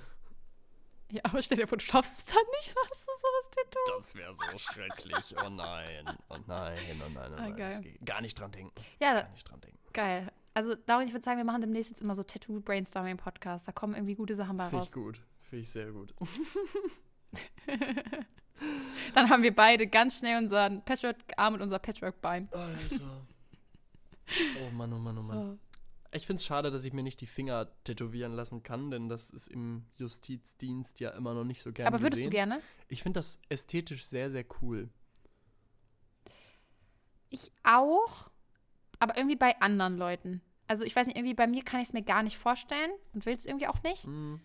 Ja, aber stell dir vor, du schaffst es dann nicht, hast du so das Tattoo. Das wäre so schrecklich. Oh nein. Oh nein, oh nein, oh Ah, nein. geil. das geht. Gar nicht dran denken. Ja, Gar nicht dran denken. geil. Also, Lauren, ich würde sagen, wir machen demnächst jetzt immer so Tattoo-Brainstorming-Podcasts. Da kommen irgendwie gute Sachen bei Finde raus. ich gut. Finde ich sehr gut. [LAUGHS] Dann haben wir beide ganz schnell unseren Patchwork-Arm und unser Patchwork-Bein. Alter. [LAUGHS] Oh Mann, oh Mann, oh Mann. Ich finde es schade, dass ich mir nicht die Finger tätowieren lassen kann, denn das ist im Justizdienst ja immer noch nicht so gerne Aber würdest du gesehen. gerne? Ich finde das ästhetisch sehr, sehr cool. Ich auch, aber irgendwie bei anderen Leuten. Also ich weiß nicht, irgendwie bei mir kann ich es mir gar nicht vorstellen und will es irgendwie auch nicht. Hm.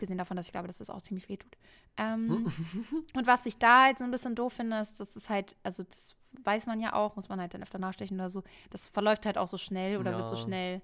Abgesehen davon, dass ich glaube, dass das auch ziemlich weh tut. Ähm, [LAUGHS] und was ich da halt so ein bisschen doof finde, ist, dass das halt, also das weiß man ja auch, muss man halt dann öfter nachstechen oder so. Das verläuft halt auch so schnell oder wird so Ja. schnell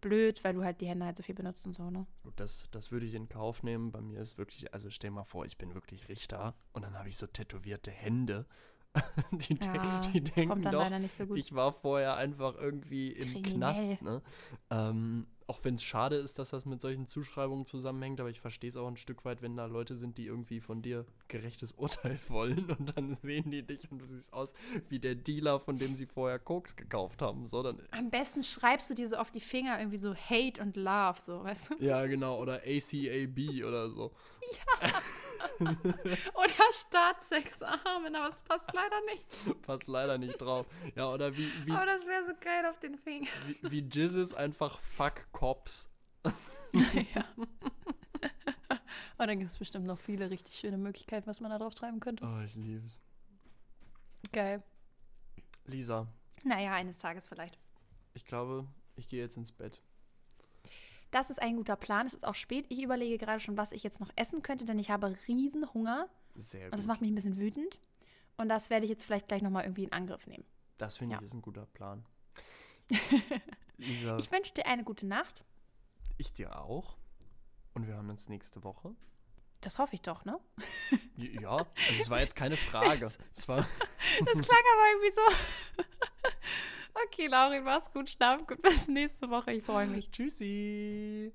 blöd, weil du halt die Hände halt so viel benutzt und so, ne? Das, das würde ich in Kauf nehmen. Bei mir ist wirklich, also stell mal vor, ich bin wirklich Richter und dann habe ich so tätowierte Hände. [LAUGHS] die, de- Ja, die denken doch, leider nicht so gut. ich war vorher einfach irgendwie im Kriminell. Knast. Ne? Ähm, auch wenn es schade ist, dass das mit solchen Zuschreibungen zusammenhängt, aber ich verstehe es auch ein Stück weit, wenn da Leute sind, die irgendwie von dir gerechtes [LAUGHS] Urteil wollen und dann sehen die dich und du siehst aus wie der Dealer, von dem sie vorher Koks gekauft haben. So, dann, Am besten schreibst du dir so auf die Finger irgendwie so Hate und Love, so, weißt du? ja, genau, oder ACAB oder so. [LAUGHS] Oder Staatsexamen, aber es passt leider nicht. Passt leider nicht drauf. Ja, oder wie, wie, Aber das wäre so geil auf den Fingern. wie, wie Jizzes einfach Fuck Cops. [LAUGHS] ja. Aber dann gibt es bestimmt noch viele richtig schöne Möglichkeiten, was man da drauf schreiben könnte. Oh, ich lieb's. Geil. Lisa, Naja, eines Tages vielleicht. ich glaube, ich gehe jetzt ins Bett. Das ist ein guter Plan. Es ist auch spät. Ich überlege gerade schon, was ich jetzt noch essen könnte, denn ich habe riesen Hunger. Sehr Und gut. das macht mich ein bisschen wütend. Und das werde ich jetzt vielleicht gleich nochmal irgendwie in Angriff nehmen. Das finde ich Ja. ist ein guter Plan. [LAUGHS] Lisa, Ich wünsche dir eine gute Nacht. ich dir auch. Und wir hören uns nächste Woche. Das hoffe ich doch, ne? Ja, [LAUGHS] also es war jetzt keine Frage. Es war [LAUGHS] das klang aber irgendwie so. Okay, Laurin, mach's gut, schlaf gut. [LAUGHS] Bis nächste Woche. Ich freue mich. Tschüssi.